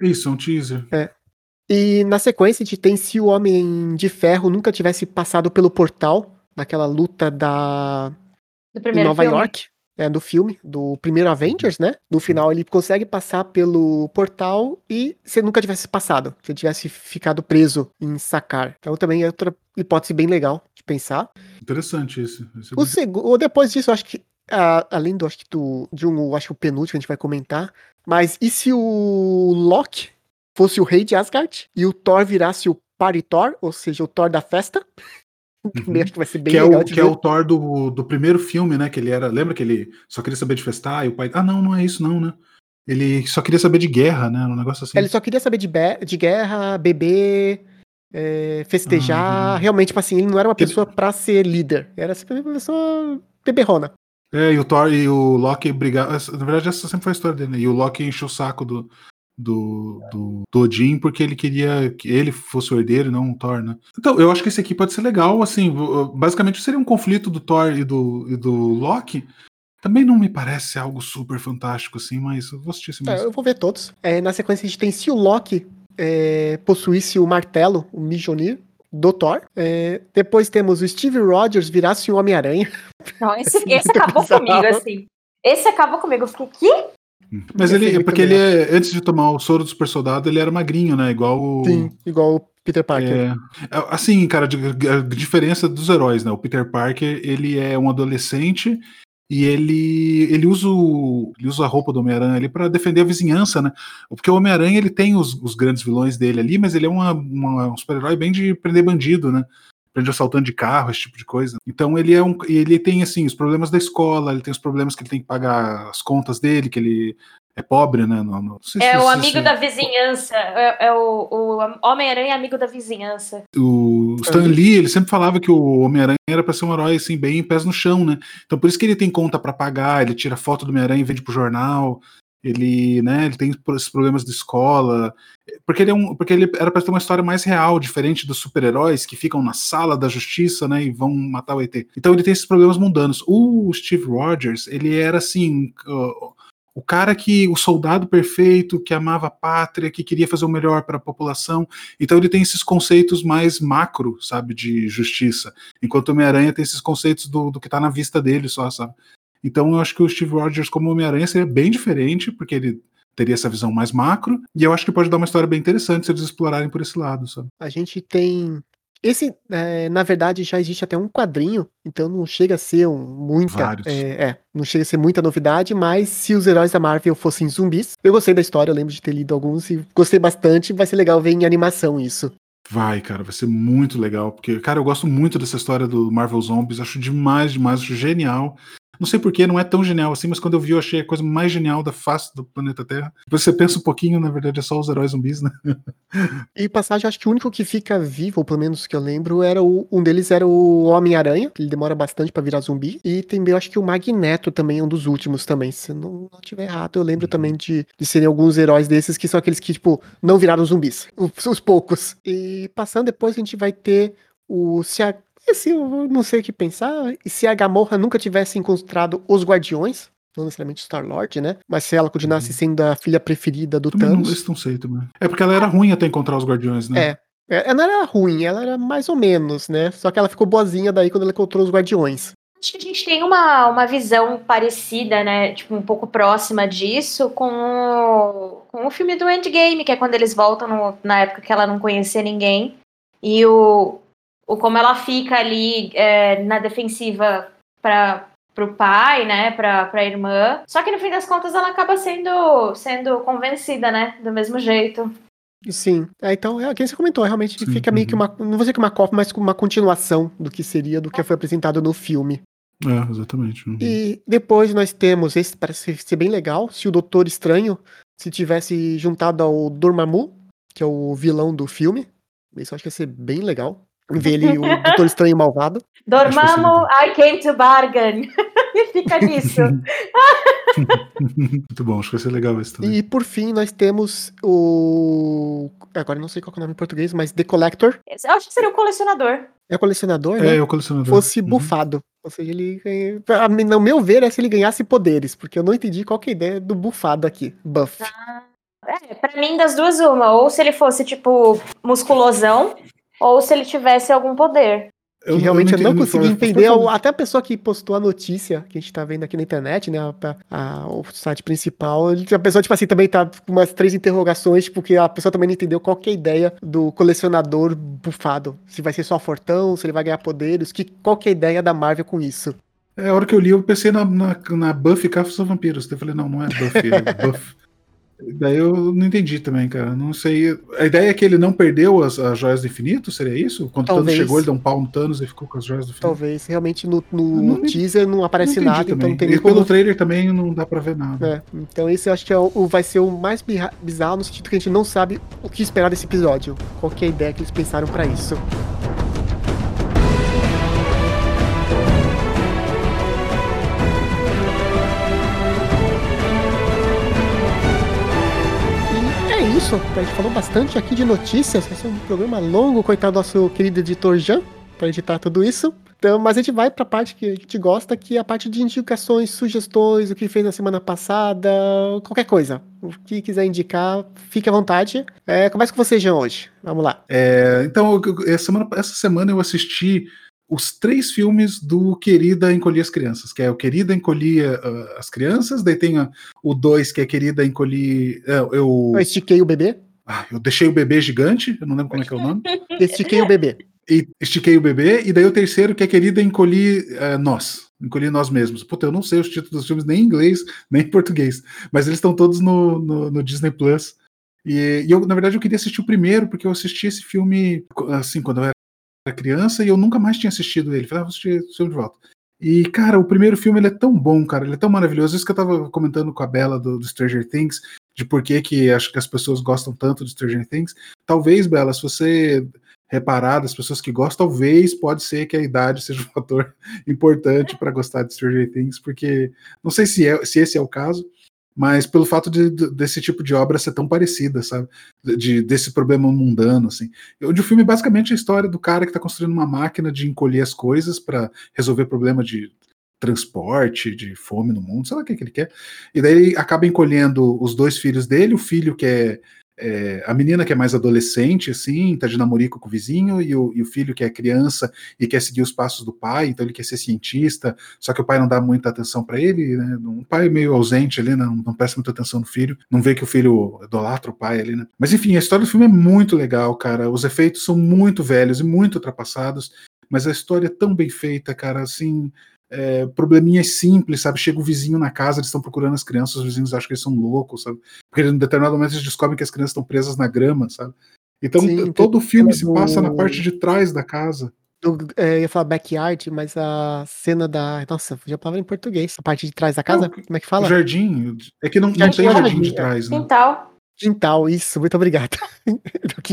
Isso, um teaser. É. E na sequência a gente tem se o Homem de Ferro nunca tivesse passado pelo portal, naquela luta da. Do primeiro em Nova filme. York. É, do filme, do primeiro Avengers, né? No final ele consegue passar pelo portal e se nunca tivesse passado, se tivesse ficado preso em Sakar. Então também é outra hipótese bem legal de pensar. Interessante isso. isso o segundo, depois disso, eu acho que além do acho que do, de um, acho que o penúltimo a gente vai comentar, mas e se o Loki fosse o rei de Asgard e o Thor virasse o Party Thor, ou seja, o Thor da festa? <laughs> <laughs> Uhum. acho que vai ser bem que legal. É o, que ver. é o Thor do, do primeiro filme, né? Que ele era. Lembra que ele só queria saber de festar e o pai. Ah, não, não é isso, não, né? Ele só queria saber de guerra, né? Um negócio assim. Ele só queria saber de, de guerra, beber, é, festejar. Uhum. Realmente, tipo assim, ele não era uma pessoa ele... pra ser líder. Era simplesmente uma pessoa beberrona. É, e o Thor e o Loki brigaram. Na verdade, essa sempre foi a história dele, né? E o Loki encheu o saco do, do, do, do Odin porque ele queria que ele fosse o herdeiro, não o Thor, né? Então, eu acho que esse aqui pode ser legal, assim, basicamente seria um conflito do Thor e do, e do Loki. Também não me parece algo super fantástico, assim, mas eu vou assistir esse mesmo. É, eu vou ver todos. É, na sequência a gente tem se o Loki é, possuísse o martelo, o Mjolnir, do Thor. É, depois temos o Steve Rogers virasse o Homem-Aranha. Não, esse, <laughs> esse acabou bizarro. comigo, assim. Esse acabou comigo. Eu fiquei, que? Mas ele, é porque ele é, antes de tomar o soro do super soldado, ele era magrinho, né? Igual o. Sim, igual o Peter Parker. É, é assim, cara, a diferença dos heróis, né? O Peter Parker, ele é um adolescente e ele ele usa, o, ele usa a roupa do Homem-Aranha ali para defender a vizinhança, né? Porque o Homem-Aranha ele tem os, os, grandes vilões dele ali, mas ele é uma, uma um super-herói bem de prender bandido, né? Prende assaltando de carro, esse tipo de coisa. Então ele é um ele tem assim os problemas da escola, ele tem os problemas que ele tem que pagar as contas dele, que ele é pobre, né? No, no, é o amigo se... da vizinhança. É, é o, o Homem-Aranha amigo da vizinhança. O Stan Lee, ele sempre falava que o Homem-Aranha era para ser um herói assim, bem pés no chão, né? Então por isso que ele tem conta para pagar, ele tira foto do Homem-Aranha e vende pro jornal. Ele, né, ele tem esses problemas de escola, porque ele é um, porque ele era para ter uma história mais real, diferente dos super-heróis que ficam na sala da justiça, né, e vão matar o ET. Então ele tem esses problemas mundanos. O Steve Rogers, ele era assim, uh, o cara que, o soldado perfeito, que amava a pátria, que queria fazer o melhor para a população. Então ele tem esses conceitos mais macro, sabe, de justiça. Enquanto o Homem-Aranha tem esses conceitos do, do que está na vista dele só, sabe? Então eu acho que o Steve Rogers como Homem-Aranha seria bem diferente, porque ele teria essa visão mais macro, e eu acho que pode dar uma história bem interessante se eles explorarem por esse lado, sabe? A gente tem esse, é, na verdade, já existe até um quadrinho, então não chega a ser um, muita. É, é, não chega a ser muita novidade, mas se os heróis da Marvel fossem zumbis, eu gostei da história, eu lembro de ter lido alguns e gostei bastante. Vai ser legal ver em animação isso. Vai, cara, vai ser muito legal, porque, cara, eu gosto muito dessa história do Marvel Zombies, acho demais, demais, acho genial. Não sei porquê, não é tão genial assim, mas quando eu vi, eu achei a coisa mais genial da face do planeta Terra. Depois você pensa um pouquinho, na verdade, é só os heróis zumbis, né? <laughs> e passagem, acho que o único que fica vivo, ou pelo menos que eu lembro, era o, um deles era o Homem-Aranha, que ele demora bastante para virar zumbi. E tem, eu acho que o Magneto também é um dos últimos também. Se não, não tiver errado, eu lembro também de, de serem alguns heróis desses que são aqueles que, tipo, não viraram zumbis. <laughs> Os, os poucos. E passando depois, a gente vai ter o. Se a, esse eu não sei o que pensar. E se a Gamorra nunca tivesse encontrado os Guardiões, não necessariamente Star-Lord, né? Mas se ela continuasse uhum. sendo a filha preferida do também Thanos. Não, não sei também. É porque ela era ruim até encontrar os Guardiões, né? É. é. Ela não era ruim, ela era mais ou menos, né? Só que ela ficou boazinha daí quando ela encontrou os Guardiões. Acho que a gente tem uma, uma visão parecida, né? Tipo, um pouco próxima disso com o, com o filme do Endgame, que é quando eles voltam no, na época que ela não conhecia ninguém. E o, o como ela fica ali é, na defensiva para pro pai, né, pra, pra irmã. Só que no fim das contas ela acaba sendo, sendo convencida, né, do mesmo jeito. Sim, é, então é quem você comentou, realmente Sim, fica meio que uhum. uma, não vou dizer que uma cópia, mas uma continuação do que seria, do que foi apresentado no filme. É, exatamente. Uhum. E depois nós temos, esse parece ser bem legal, se o Doutor Estranho se tivesse juntado ao Dormammu, que é o vilão do filme, isso eu acho que ia ser bem legal ver ele, o Doutor Estranho Malvado. Dormammu, I came to bargain. e <laughs> fica nisso. <laughs> Muito bom, acho que vai ser legal esse também. E por fim, nós temos o. Agora não sei qual é o nome em português, mas The Collector. Eu acho que seria o colecionador. É o colecionador, é, né? É, o colecionador. Fosse uhum. bufado. Ou seja, ele. No meu ver, é se ele ganhasse poderes, porque eu não entendi qual é a ideia do bufado aqui. Buff. Ah. É, pra mim, das duas, uma. Ou se ele fosse, tipo, musculosão, ou se ele tivesse algum poder. Eu, que realmente eu não, eu não consegui entender. Até a pessoa que postou a notícia que a gente tá vendo aqui na internet, né? A, a, o site principal, a pessoa, tipo assim, também tá com umas três interrogações, porque a pessoa também não entendeu qual que é a ideia do colecionador bufado. Se vai ser só fortão, se ele vai ganhar poderes, que, qual que é a ideia da Marvel com isso. É, a hora que eu li, eu pensei na, na, na Buffy Caça Vampiros. Eu falei, não, não é Buffy, é Buff. Daí eu não entendi também, cara. Não sei. A ideia é que ele não perdeu as, as joias do infinito? Seria isso? Quando Talvez. o Thanos chegou, ele deu um pau no Thanos e ficou com as joias do infinito? Talvez. Realmente no, no, no teaser não aparece não nada, também. então não tem E pelo como... trailer também não dá pra ver nada. É, então esse eu acho que é o, vai ser o mais bizarro no sentido que a gente não sabe o que esperar desse episódio. Qual é a ideia que eles pensaram para isso. Isso. A gente falou bastante aqui de notícias. Vai ser um programa longo, coitado do nosso querido editor Jean, para editar tudo isso. Então, mas a gente vai para a parte que a gente gosta, que é a parte de indicações, sugestões, o que fez na semana passada, qualquer coisa. O que quiser indicar, fique à vontade. É, começa com você, Jean, hoje. Vamos lá. É, então, essa semana, essa semana eu assisti os três filmes do Querida Encolhi as Crianças, que é o Querida Encolhi uh, as Crianças, daí tem a, o dois que é Querida Encolhi. Uh, eu... eu estiquei o bebê. Ah, eu deixei o bebê gigante, eu não lembro como é que é o nome. estiquei o bebê. E estiquei o bebê, e daí o terceiro que é Querida Encolhi uh, Nós. Encolhi nós mesmos. Puta, eu não sei os títulos dos filmes nem em inglês, nem em português. Mas eles estão todos no, no, no Disney Plus. E, e, eu, na verdade, eu queria assistir o primeiro, porque eu assisti esse filme, assim, quando eu era criança e eu nunca mais tinha assistido ele. Falei, ah, vou assistir o filme de volta. E, cara, o primeiro filme ele é tão bom, cara, ele é tão maravilhoso. Isso que eu tava comentando com a Bela do, do Stranger Things, de por que, que acho que as pessoas gostam tanto de Stranger Things. Talvez, Bela, se você reparar das pessoas que gostam, talvez pode ser que a idade seja um fator <laughs> importante para gostar de Stranger Things, porque não sei se, é, se esse é o caso, mas pelo fato de, de, desse tipo de obra ser tão parecida, sabe? De, desse problema mundano, assim. Onde o filme é basicamente a história do cara que está construindo uma máquina de encolher as coisas para resolver problema de transporte, de fome no mundo, sei lá o que, que ele quer. E daí acaba encolhendo os dois filhos dele, o filho que é é, a menina que é mais adolescente, assim, tá de namorico com o vizinho, e o, e o, filho que é criança e quer seguir os passos do pai, então ele quer ser cientista, só que o pai não dá muita atenção para ele, né? Um pai meio ausente ali, né? não, não presta muita atenção no filho, não vê que o filho idolatra o pai ali, né? Mas enfim, a história do filme é muito legal, cara. Os efeitos são muito velhos e muito ultrapassados, mas a história é tão bem feita, cara, assim é, probleminhas simples, sabe? Chega o vizinho na casa, eles estão procurando as crianças, os vizinhos acham que eles são loucos, sabe? Porque em determinado momento eles descobrem que as crianças estão presas na grama, sabe? Então Sim, todo o filme se passa na parte de trás da casa. Do, é, eu ia falar backyard, mas a cena da. Nossa, já palavra em português. A parte de trás da casa, não, como é que fala? O jardim. É que não, não tem jardim de trás, né? Quintal. Quintal, isso, muito obrigado. <laughs>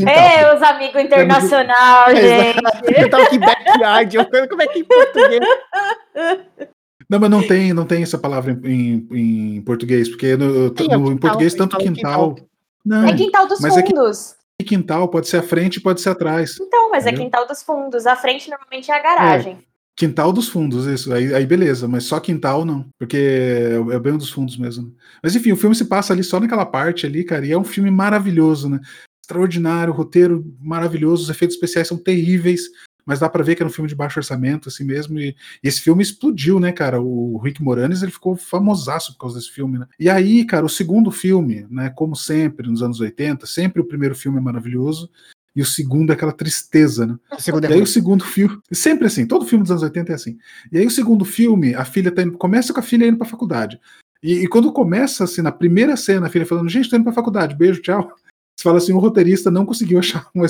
É, os amigos internacional, é, gente. Eu tava aqui backyard, eu, como é que em português? <laughs> Não, mas não tem, não tem essa palavra em, em, em português, porque no, Sim, no, em português tanto quintal. quintal. Não, é quintal dos mas fundos. É que, quintal pode ser a frente pode ser atrás. Então, mas é entendeu? é quintal dos fundos. A frente normalmente é a garagem. É. Quintal dos fundos, isso. Aí, aí, beleza, mas só quintal não, porque é, é bem um dos fundos mesmo. Mas enfim, o filme se passa ali só naquela parte ali, cara, e é um filme maravilhoso, né? Extraordinário, roteiro maravilhoso, os efeitos especiais são terríveis, mas dá para ver que era um filme de baixo orçamento, assim mesmo. E, e, esse filme explodiu, né, cara? O Rick Moranis ele ficou famosaço por causa desse filme, né? E aí, cara, o segundo filme, né, como sempre, nos anos 80, sempre o primeiro filme é maravilhoso e o segundo é aquela tristeza, né? O é e aí o segundo filme, sempre assim, todo filme dos anos 80 é assim. E aí o segundo filme, a filha tá indo, começa com a filha indo pra faculdade. E, e quando começa assim, na primeira cena, a filha falando, gente, tô indo pra faculdade, beijo, tchau. Você fala assim, o roteirista não conseguiu <laughs> achar um,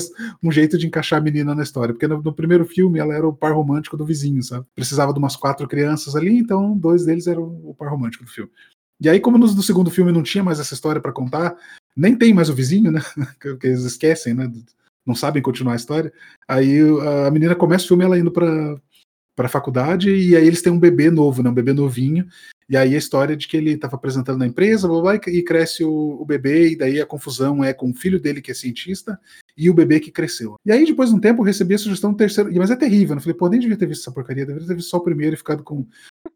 um jeito de encaixar a menina na história, porque no, no, primeiro filme ela era o par romântico do vizinho, sabe? Precisava de umas quatro crianças ali, então dois deles eram o par romântico do filme. E aí, como no, no segundo filme não tinha mais essa história para contar, nem tem mais o vizinho, né? <laughs> que eles esquecem, né? Não sabem continuar a história. Aí a menina começa o filme ela indo para para a faculdade e aí eles têm um bebê novo, né, um bebê novinho. E aí a história de que ele estava apresentando na empresa, blá, blá, e cresce o, o, bebê, e daí a confusão é com o filho dele, que é cientista, e o bebê que cresceu. E aí, depois de um tempo, eu recebi a sugestão do terceiro. Mas é terrível. Né? Eu falei, pô, nem devia ter visto essa porcaria, deveria ter visto só o primeiro e ficado com.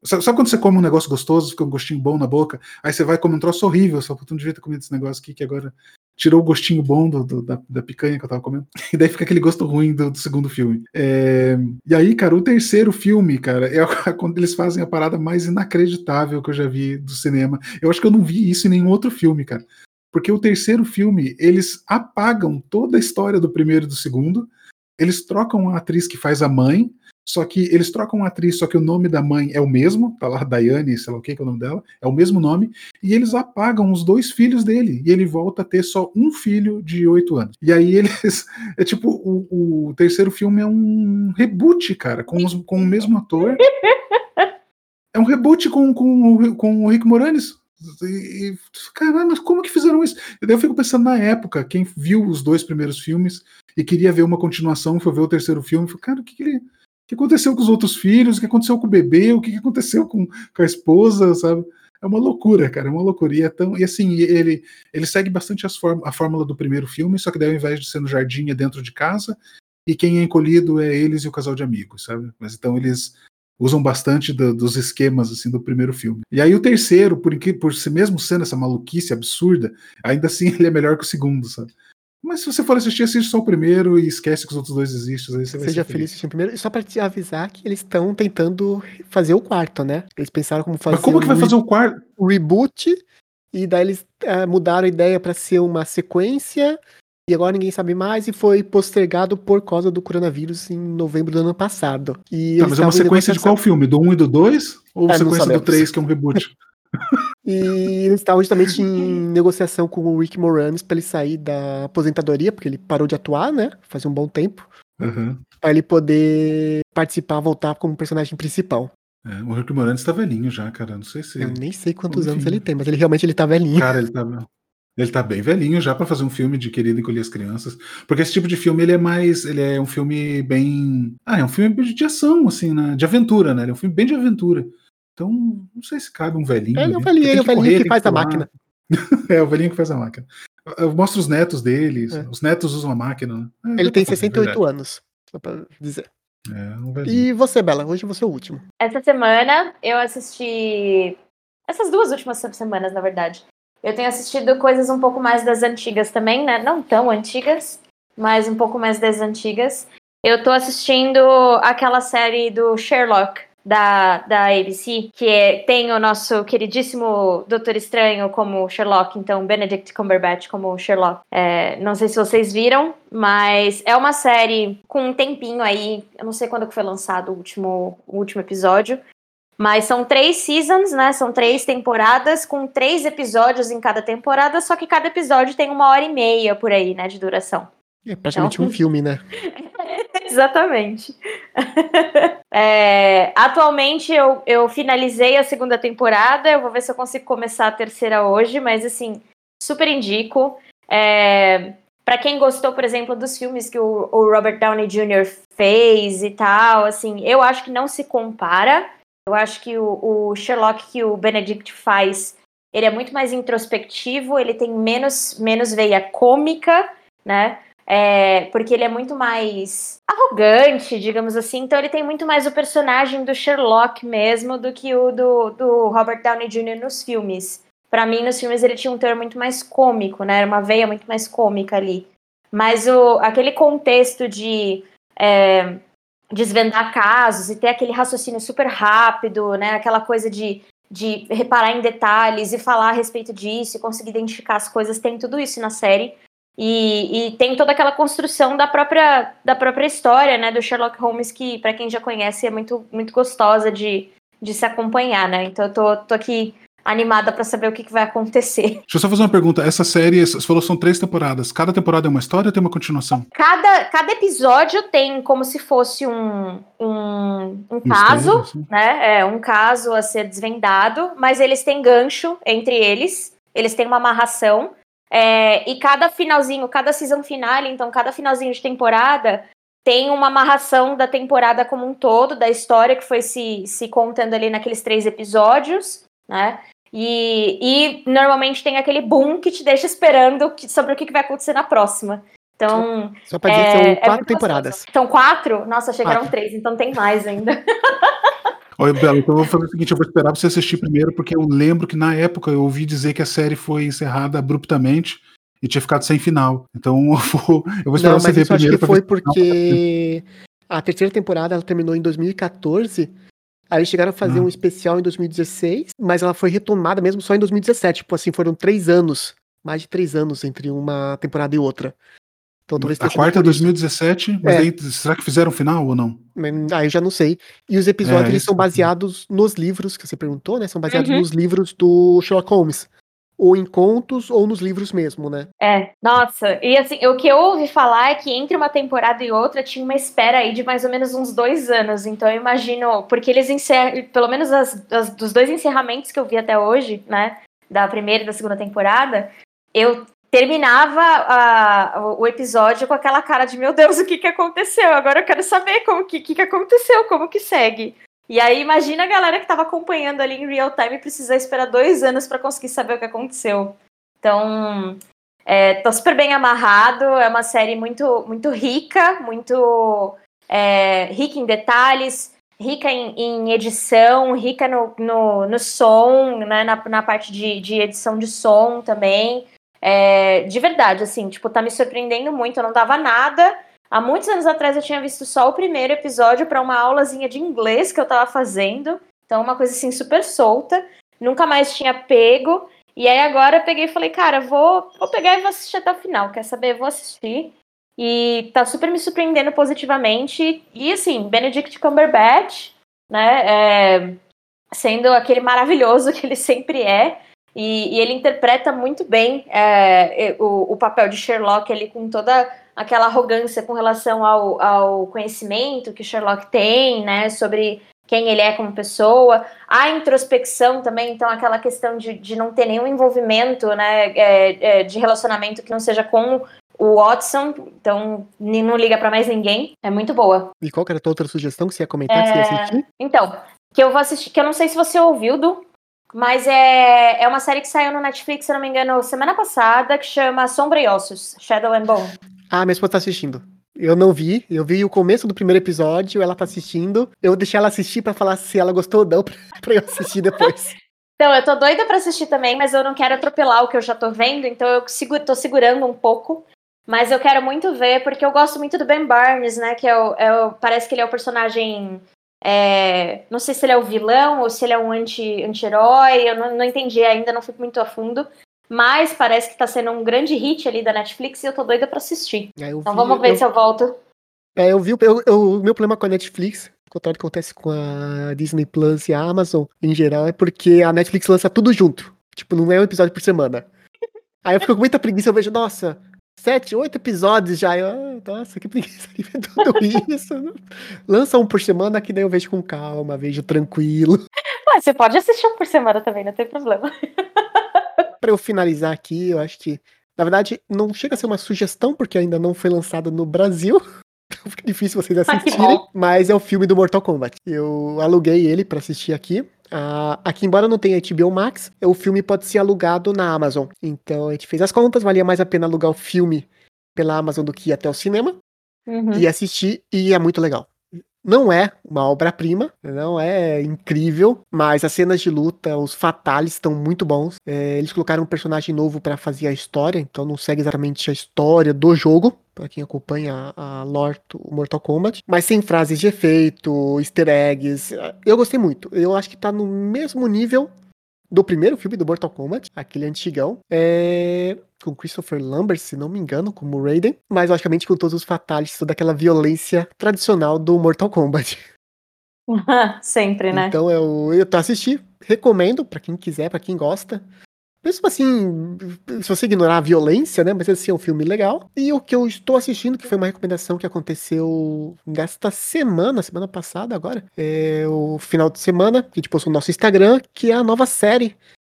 Sabe, sabe, quando você come um negócio gostoso, fica um gostinho bom na boca, aí você vai comer um troço horrível, só não devia ter comido esse negócio aqui que agora tirou o gostinho bom do, do, da, da, picanha que eu tava comendo. <laughs> E daí fica aquele gosto ruim do, do segundo filme. É... E aí, cara, o terceiro filme, cara, é <laughs> quando eles fazem a parada mais inacreditável que eu já vi do cinema. Eu acho que eu não vi isso em nenhum outro filme, cara. Porque o terceiro filme, eles apagam toda a história do primeiro e do segundo, eles trocam a atriz que faz a mãe, só que eles trocam a atriz, só que o nome da mãe é o mesmo, tá lá, Daiane, sei lá o que, que é o nome dela, é o mesmo nome, e eles apagam os dois filhos dele, e ele volta a ter só um filho de oito anos. E aí eles. <laughs> É tipo, o, o terceiro filme é um reboot, cara, com, os, com o mesmo ator. É um reboot com, com, com o Rick Moranis. E, caramba, como que fizeram isso? E daí eu fico pensando na época, quem viu os dois primeiros filmes e queria ver uma continuação, foi ver o terceiro filme, falou, cara, o que, que ele que aconteceu com os outros filhos, o que aconteceu com o bebê, o que aconteceu com, com a esposa, sabe? É uma loucura, cara, é uma loucura. E, é tão, e assim, ele, ele segue bastante form, a fórmula do primeiro filme, só que daí ao invés de ser no jardim é dentro de casa, e quem é encolhido é eles e o casal de amigos, sabe? Mas então eles usam bastante do, dos esquemas assim do primeiro filme. E aí o terceiro, por, por si mesmo sendo essa maluquice absurda, ainda assim <laughs> ele é melhor que o segundo, sabe? Mas se você for assistir, assiste só o primeiro e esquece que os outros dois existem. Aí você vai Seja feliz assistindo o primeiro. E só pra te avisar que eles estão tentando fazer o quarto, né? Eles pensaram como fazer. Mas como que vai fazer o quarto? O reboot. E daí eles uh, mudaram a ideia para ser uma sequência. E agora ninguém sabe mais. E foi postergado por causa do coronavírus em novembro do ano passado. E tá, mas é uma sequência de qual filme? Do 1 e do 2? Ou é, sequência do 3, que é um reboot? <laughs> <laughs> E eles estavam justamente em negociação com o Rick Moranis para ele sair da aposentadoria, porque ele parou de atuar, né? Faz um bom tempo. Uhum. Para ele poder participar, voltar como personagem principal. É, o Rick Moranis tá velhinho já, cara. Não sei se. Eu nem sei quantos anos ele tem, mas ele realmente ele tá velhinho. Cara, ele tá. Ele tá bem velhinho já para fazer um filme de Querido Encolher as Crianças. Porque esse tipo de filme, ele é mais. Ele é um filme bem. Ah, é um filme de ação, assim, né? De aventura, né? Ele é um filme bem de aventura. Então, não sei se cabe um velhinho. Ele é o velhinho, ele é o velhinho correr, que faz a máquina. <laughs> é, o velhinho que faz a máquina. Eu mostro os netos deles. É. Os netos usam a máquina. Né? É, ele tem 68 fazer, anos, só pra dizer. É, um e você, Bela? Hoje você é o último. Essa semana eu assisti. Essas duas últimas semanas, na verdade. Eu tenho assistido coisas um pouco mais das antigas também, né? Não tão antigas, mas um pouco mais das antigas. Eu tô assistindo aquela série do Sherlock, da, da ABC, que é, tem o nosso queridíssimo Doutor Estranho como Sherlock, então Benedict Cumberbatch como Sherlock. É, não sei se vocês viram, mas é uma série com um tempinho aí, eu não sei quando que foi lançado o último, o último episódio, mas são três seasons, né? São três temporadas com três episódios em cada temporada, só que cada episódio tem uma hora e meia por aí, né, de duração. É praticamente então... um filme, né? <laughs> Exatamente. <laughs> é, atualmente eu, eu finalizei a segunda temporada, eu vou ver se eu consigo começar a terceira hoje, mas assim, super indico. É, para quem gostou, por exemplo, dos filmes que o, o, Robert Downey Jr. fez e tal, assim, eu acho que não se compara. Eu acho que o, o Sherlock que o Benedict faz, ele é muito mais introspectivo, ele tem menos, menos veia cômica, né? É, porque ele é muito mais arrogante, digamos assim. Então ele tem muito mais o personagem do Sherlock mesmo do que o do, do Robert Downey Jr. nos filmes. Para mim, nos filmes ele tinha um teor muito mais cômico, né? Era uma veia muito mais cômica ali. Mas o, aquele contexto de é, desvendar casos e ter aquele raciocínio super rápido, né? Aquela coisa de, de reparar em detalhes e falar a respeito disso e conseguir identificar as coisas, tem tudo isso na série. E, e, tem toda aquela construção da própria, da própria história, né, do Sherlock Holmes, que, para quem já conhece, é muito, muito gostosa de, de se acompanhar, né? Então eu tô, tô aqui animada para saber o que, que, vai acontecer. <laughs> Deixa eu só fazer uma pergunta. Essa série, você falou são três temporadas. Cada temporada é uma história ou tem uma continuação? Cada, cada episódio tem como se fosse um, um, um caso, assim. né? É, um caso a ser desvendado, mas eles têm gancho entre eles, eles têm uma amarração. É, e cada finalzinho, cada season finale, então cada finalzinho de temporada tem uma amarração da temporada como um todo, da história que foi se, se contando ali naqueles três episódios, né? E, e normalmente tem aquele boom que te deixa esperando que, sobre o que vai acontecer na próxima. Então. Só pra dizer, é, são é quatro é temporadas. São quatro? Nossa, chegaram quatro. três, então tem mais ainda. <laughs> Oi, Bela, então eu vou fazer o seguinte: eu vou esperar você assistir primeiro, porque eu lembro que na época eu ouvi dizer que a série foi encerrada abruptamente. e tinha ficado sem final. Então eu vou, eu vou esperar Não, você mas ver isso acho primeiro. que foi porque a terceira temporada ela terminou em 2014. Aí eles chegaram a fazer Ah. um especial em 2016, mas ela foi retomada mesmo só em 2017. Tipo assim, foram três anos, mais de três anos entre uma temporada e outra. Então talvez A quarta é por isso. 2017, mas É. aí, será que fizeram final ou não? Aí eu já não sei. E os episódios É, eles são que- baseados nos livros que você perguntou, né? São baseados Uhum. nos livros do Sherlock Holmes. Ou em contos ou nos livros mesmo, né? É, nossa, e assim, o que eu ouvi falar é que entre uma temporada e outra tinha uma espera aí de mais ou menos uns dois anos. Então eu imagino, porque eles encerram, pelo menos as, as- dos dois encerramentos que eu vi até hoje, né, da primeira e da segunda temporada, eu terminava a- o, episódio com aquela cara de meu Deus, o que que aconteceu? Agora eu quero saber como que, que, que aconteceu, como que segue. E aí imagina a galera que tava acompanhando ali em real time precisar esperar dois anos pra conseguir saber o que aconteceu. Então, é, tá super bem amarrado, é uma série muito, muito rica, muito é, rica em detalhes, rica em, em edição, rica no, no, no som, né, na, na parte de, de edição de som também. É, de verdade, assim, tipo, tá me surpreendendo muito, eu não dava nada. Há muitos anos atrás eu tinha visto só o primeiro episódio para uma aulazinha de inglês que eu tava fazendo. Então, uma coisa assim super solta. Nunca mais tinha pego. E aí agora eu peguei e falei, cara, vou, vou pegar e vou assistir até o final. Quer saber? Vou assistir. E tá super me surpreendendo positivamente. E assim, Benedict Cumberbatch, né? é, sendo aquele maravilhoso <laughs> que ele sempre é. E, e ele interpreta muito bem é, o, o papel de Sherlock ali com toda aquela arrogância com relação ao, ao conhecimento que Sherlock tem, né? Sobre quem ele é como pessoa, a introspecção também, então aquela questão de, de não ter nenhum envolvimento, né, é, é, de relacionamento que não seja com o Watson, então não liga pra mais ninguém, é muito boa. E qual era a tua outra sugestão que você ia comentar que você ia assistir? Então, que eu vou assistir, que eu não sei se você ouviu, Du, mas é, é uma série que saiu no Netflix, se eu não me engano, semana passada, que chama Sombra e Ossos, Shadow and Bone. Ah, minha esposa tá assistindo. Eu não vi, eu vi o começo do primeiro episódio, ela tá assistindo. Eu deixei ela assistir pra falar se ela gostou ou não, pra, <laughs> pra eu assistir depois. Então, eu tô doida pra assistir também, mas eu não quero atropelar o que eu já tô vendo, então eu seguro, tô segurando um pouco. Mas eu quero muito ver, porque eu gosto muito do Ben Barnes, né? Que é o, é o- parece que ele é o personagem. É, não sei se ele é o vilão ou se ele é um anti- anti-herói, eu não, não entendi ainda, não fui muito a fundo. Mas parece que tá sendo um grande hit ali da Netflix e eu tô doida pra assistir. Eu Então vi- vamos ver eu, se eu volto. É, eu vi, o meu problema com a Netflix, o contrário do que acontece com a Disney Plus e a Amazon em geral, é porque a Netflix lança tudo junto. Tipo, não é um episódio por semana. Aí eu fico com muita preguiça, eu vejo, nossa, sete, oito episódios já. Eu, ah, nossa, que preguiça de ver tudo <laughs> isso. Lança um por semana, que daí eu vejo com calma, vejo tranquilo. Mas você pode assistir um por semana também, não tem problema. <laughs> Pra eu finalizar aqui, eu acho que, na verdade, não chega a ser uma sugestão, porque ainda não foi lançado no Brasil. Então <laughs> fica difícil vocês Ah, assistirem. bom. mas é o filme do Mortal Kombat. Eu aluguei ele pra assistir aqui. Ah, aqui, embora não tenha HBO Max, o filme pode ser alugado na Amazon. Então a gente fez as contas, valia mais a pena alugar o filme pela Amazon do que ir até o cinema Uhum. e assistir, e é muito legal. Não é uma obra-prima, não é incrível, mas as cenas de luta, os fatales estão muito bons. É, eles colocaram um personagem novo pra fazer a história, então não segue exatamente a história do jogo, pra quem acompanha a, lore Mortal Kombat, mas sem frases de efeito, easter eggs. Eu gostei muito. Eu acho que tá no mesmo nível do primeiro filme do Mortal Kombat, aquele antigão. É, com Christopher Lambert, se não me engano, como Raiden, mas logicamente com todos os fatalities, toda aquela violência tradicional do Mortal Kombat. <laughs> Sempre, né? Então eu, eu tô assisti, recomendo pra quem quiser, pra quem gosta. Mesmo assim, se você ignorar a violência, né? Mas assim, é um filme legal. E o que eu estou assistindo, que foi uma recomendação que aconteceu nesta semana, semana passada agora, é o final de semana, que a gente postou no nosso Instagram, que é a nova série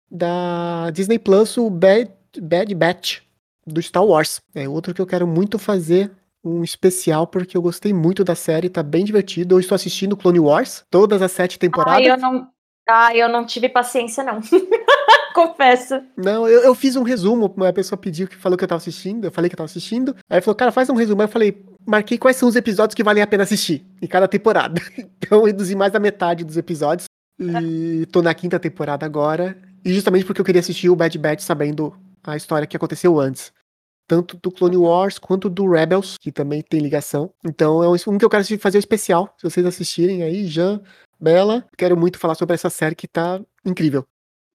da Disney Plus, o Bad, Bad Batch, do Star Wars. É outro que eu quero muito fazer um especial, porque eu gostei muito da série, tá bem divertido. Eu estou assistindo Clone Wars, todas as sete temporadas. Ah, eu não, ah, eu não tive paciência, não. <laughs> Confesso. Não, eu, eu fiz um resumo, uma pessoa pediu que falou que eu tava assistindo, eu falei que eu tava assistindo. Aí falou, cara, faz um resumo. Aí eu falei, marquei quais são os episódios que valem a pena assistir em cada temporada. <laughs> Então reduzi mais da metade dos episódios. E tô na quinta temporada agora. E justamente porque eu queria assistir o Bad Batch sabendo a história que aconteceu antes. tanto do Clone Wars quanto do Rebels, que também tem ligação. Então é um que eu quero fazer o especial, se vocês assistirem aí, Jean, Bela, quero muito falar sobre essa série que tá incrível.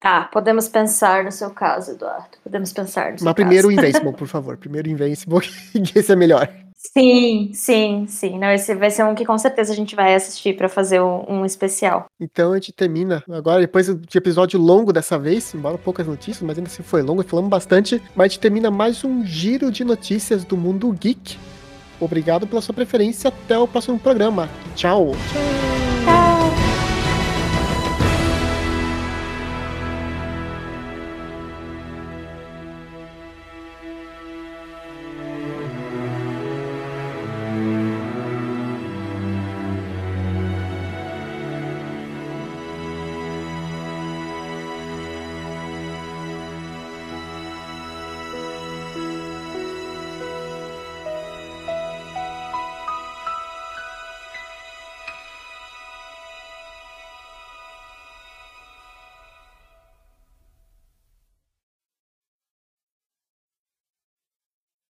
Tá, podemos pensar no seu caso, Eduardo. Podemos pensar no seu Mas primeiro caso. <laughs> Invincible, por favor. Primeiro Invincible, <laughs> que esse é melhor. Sim, sim, sim. Não, esse vai ser um que com certeza a gente vai assistir para fazer um, um, especial. Então a gente termina agora, depois de episódio longo dessa vez, embora poucas notícias, mas ainda assim foi longo, falamos bastante. Mas a gente termina mais um giro de notícias do mundo geek. Obrigado pela sua preferência. Até o próximo programa. Tchau. Tchau.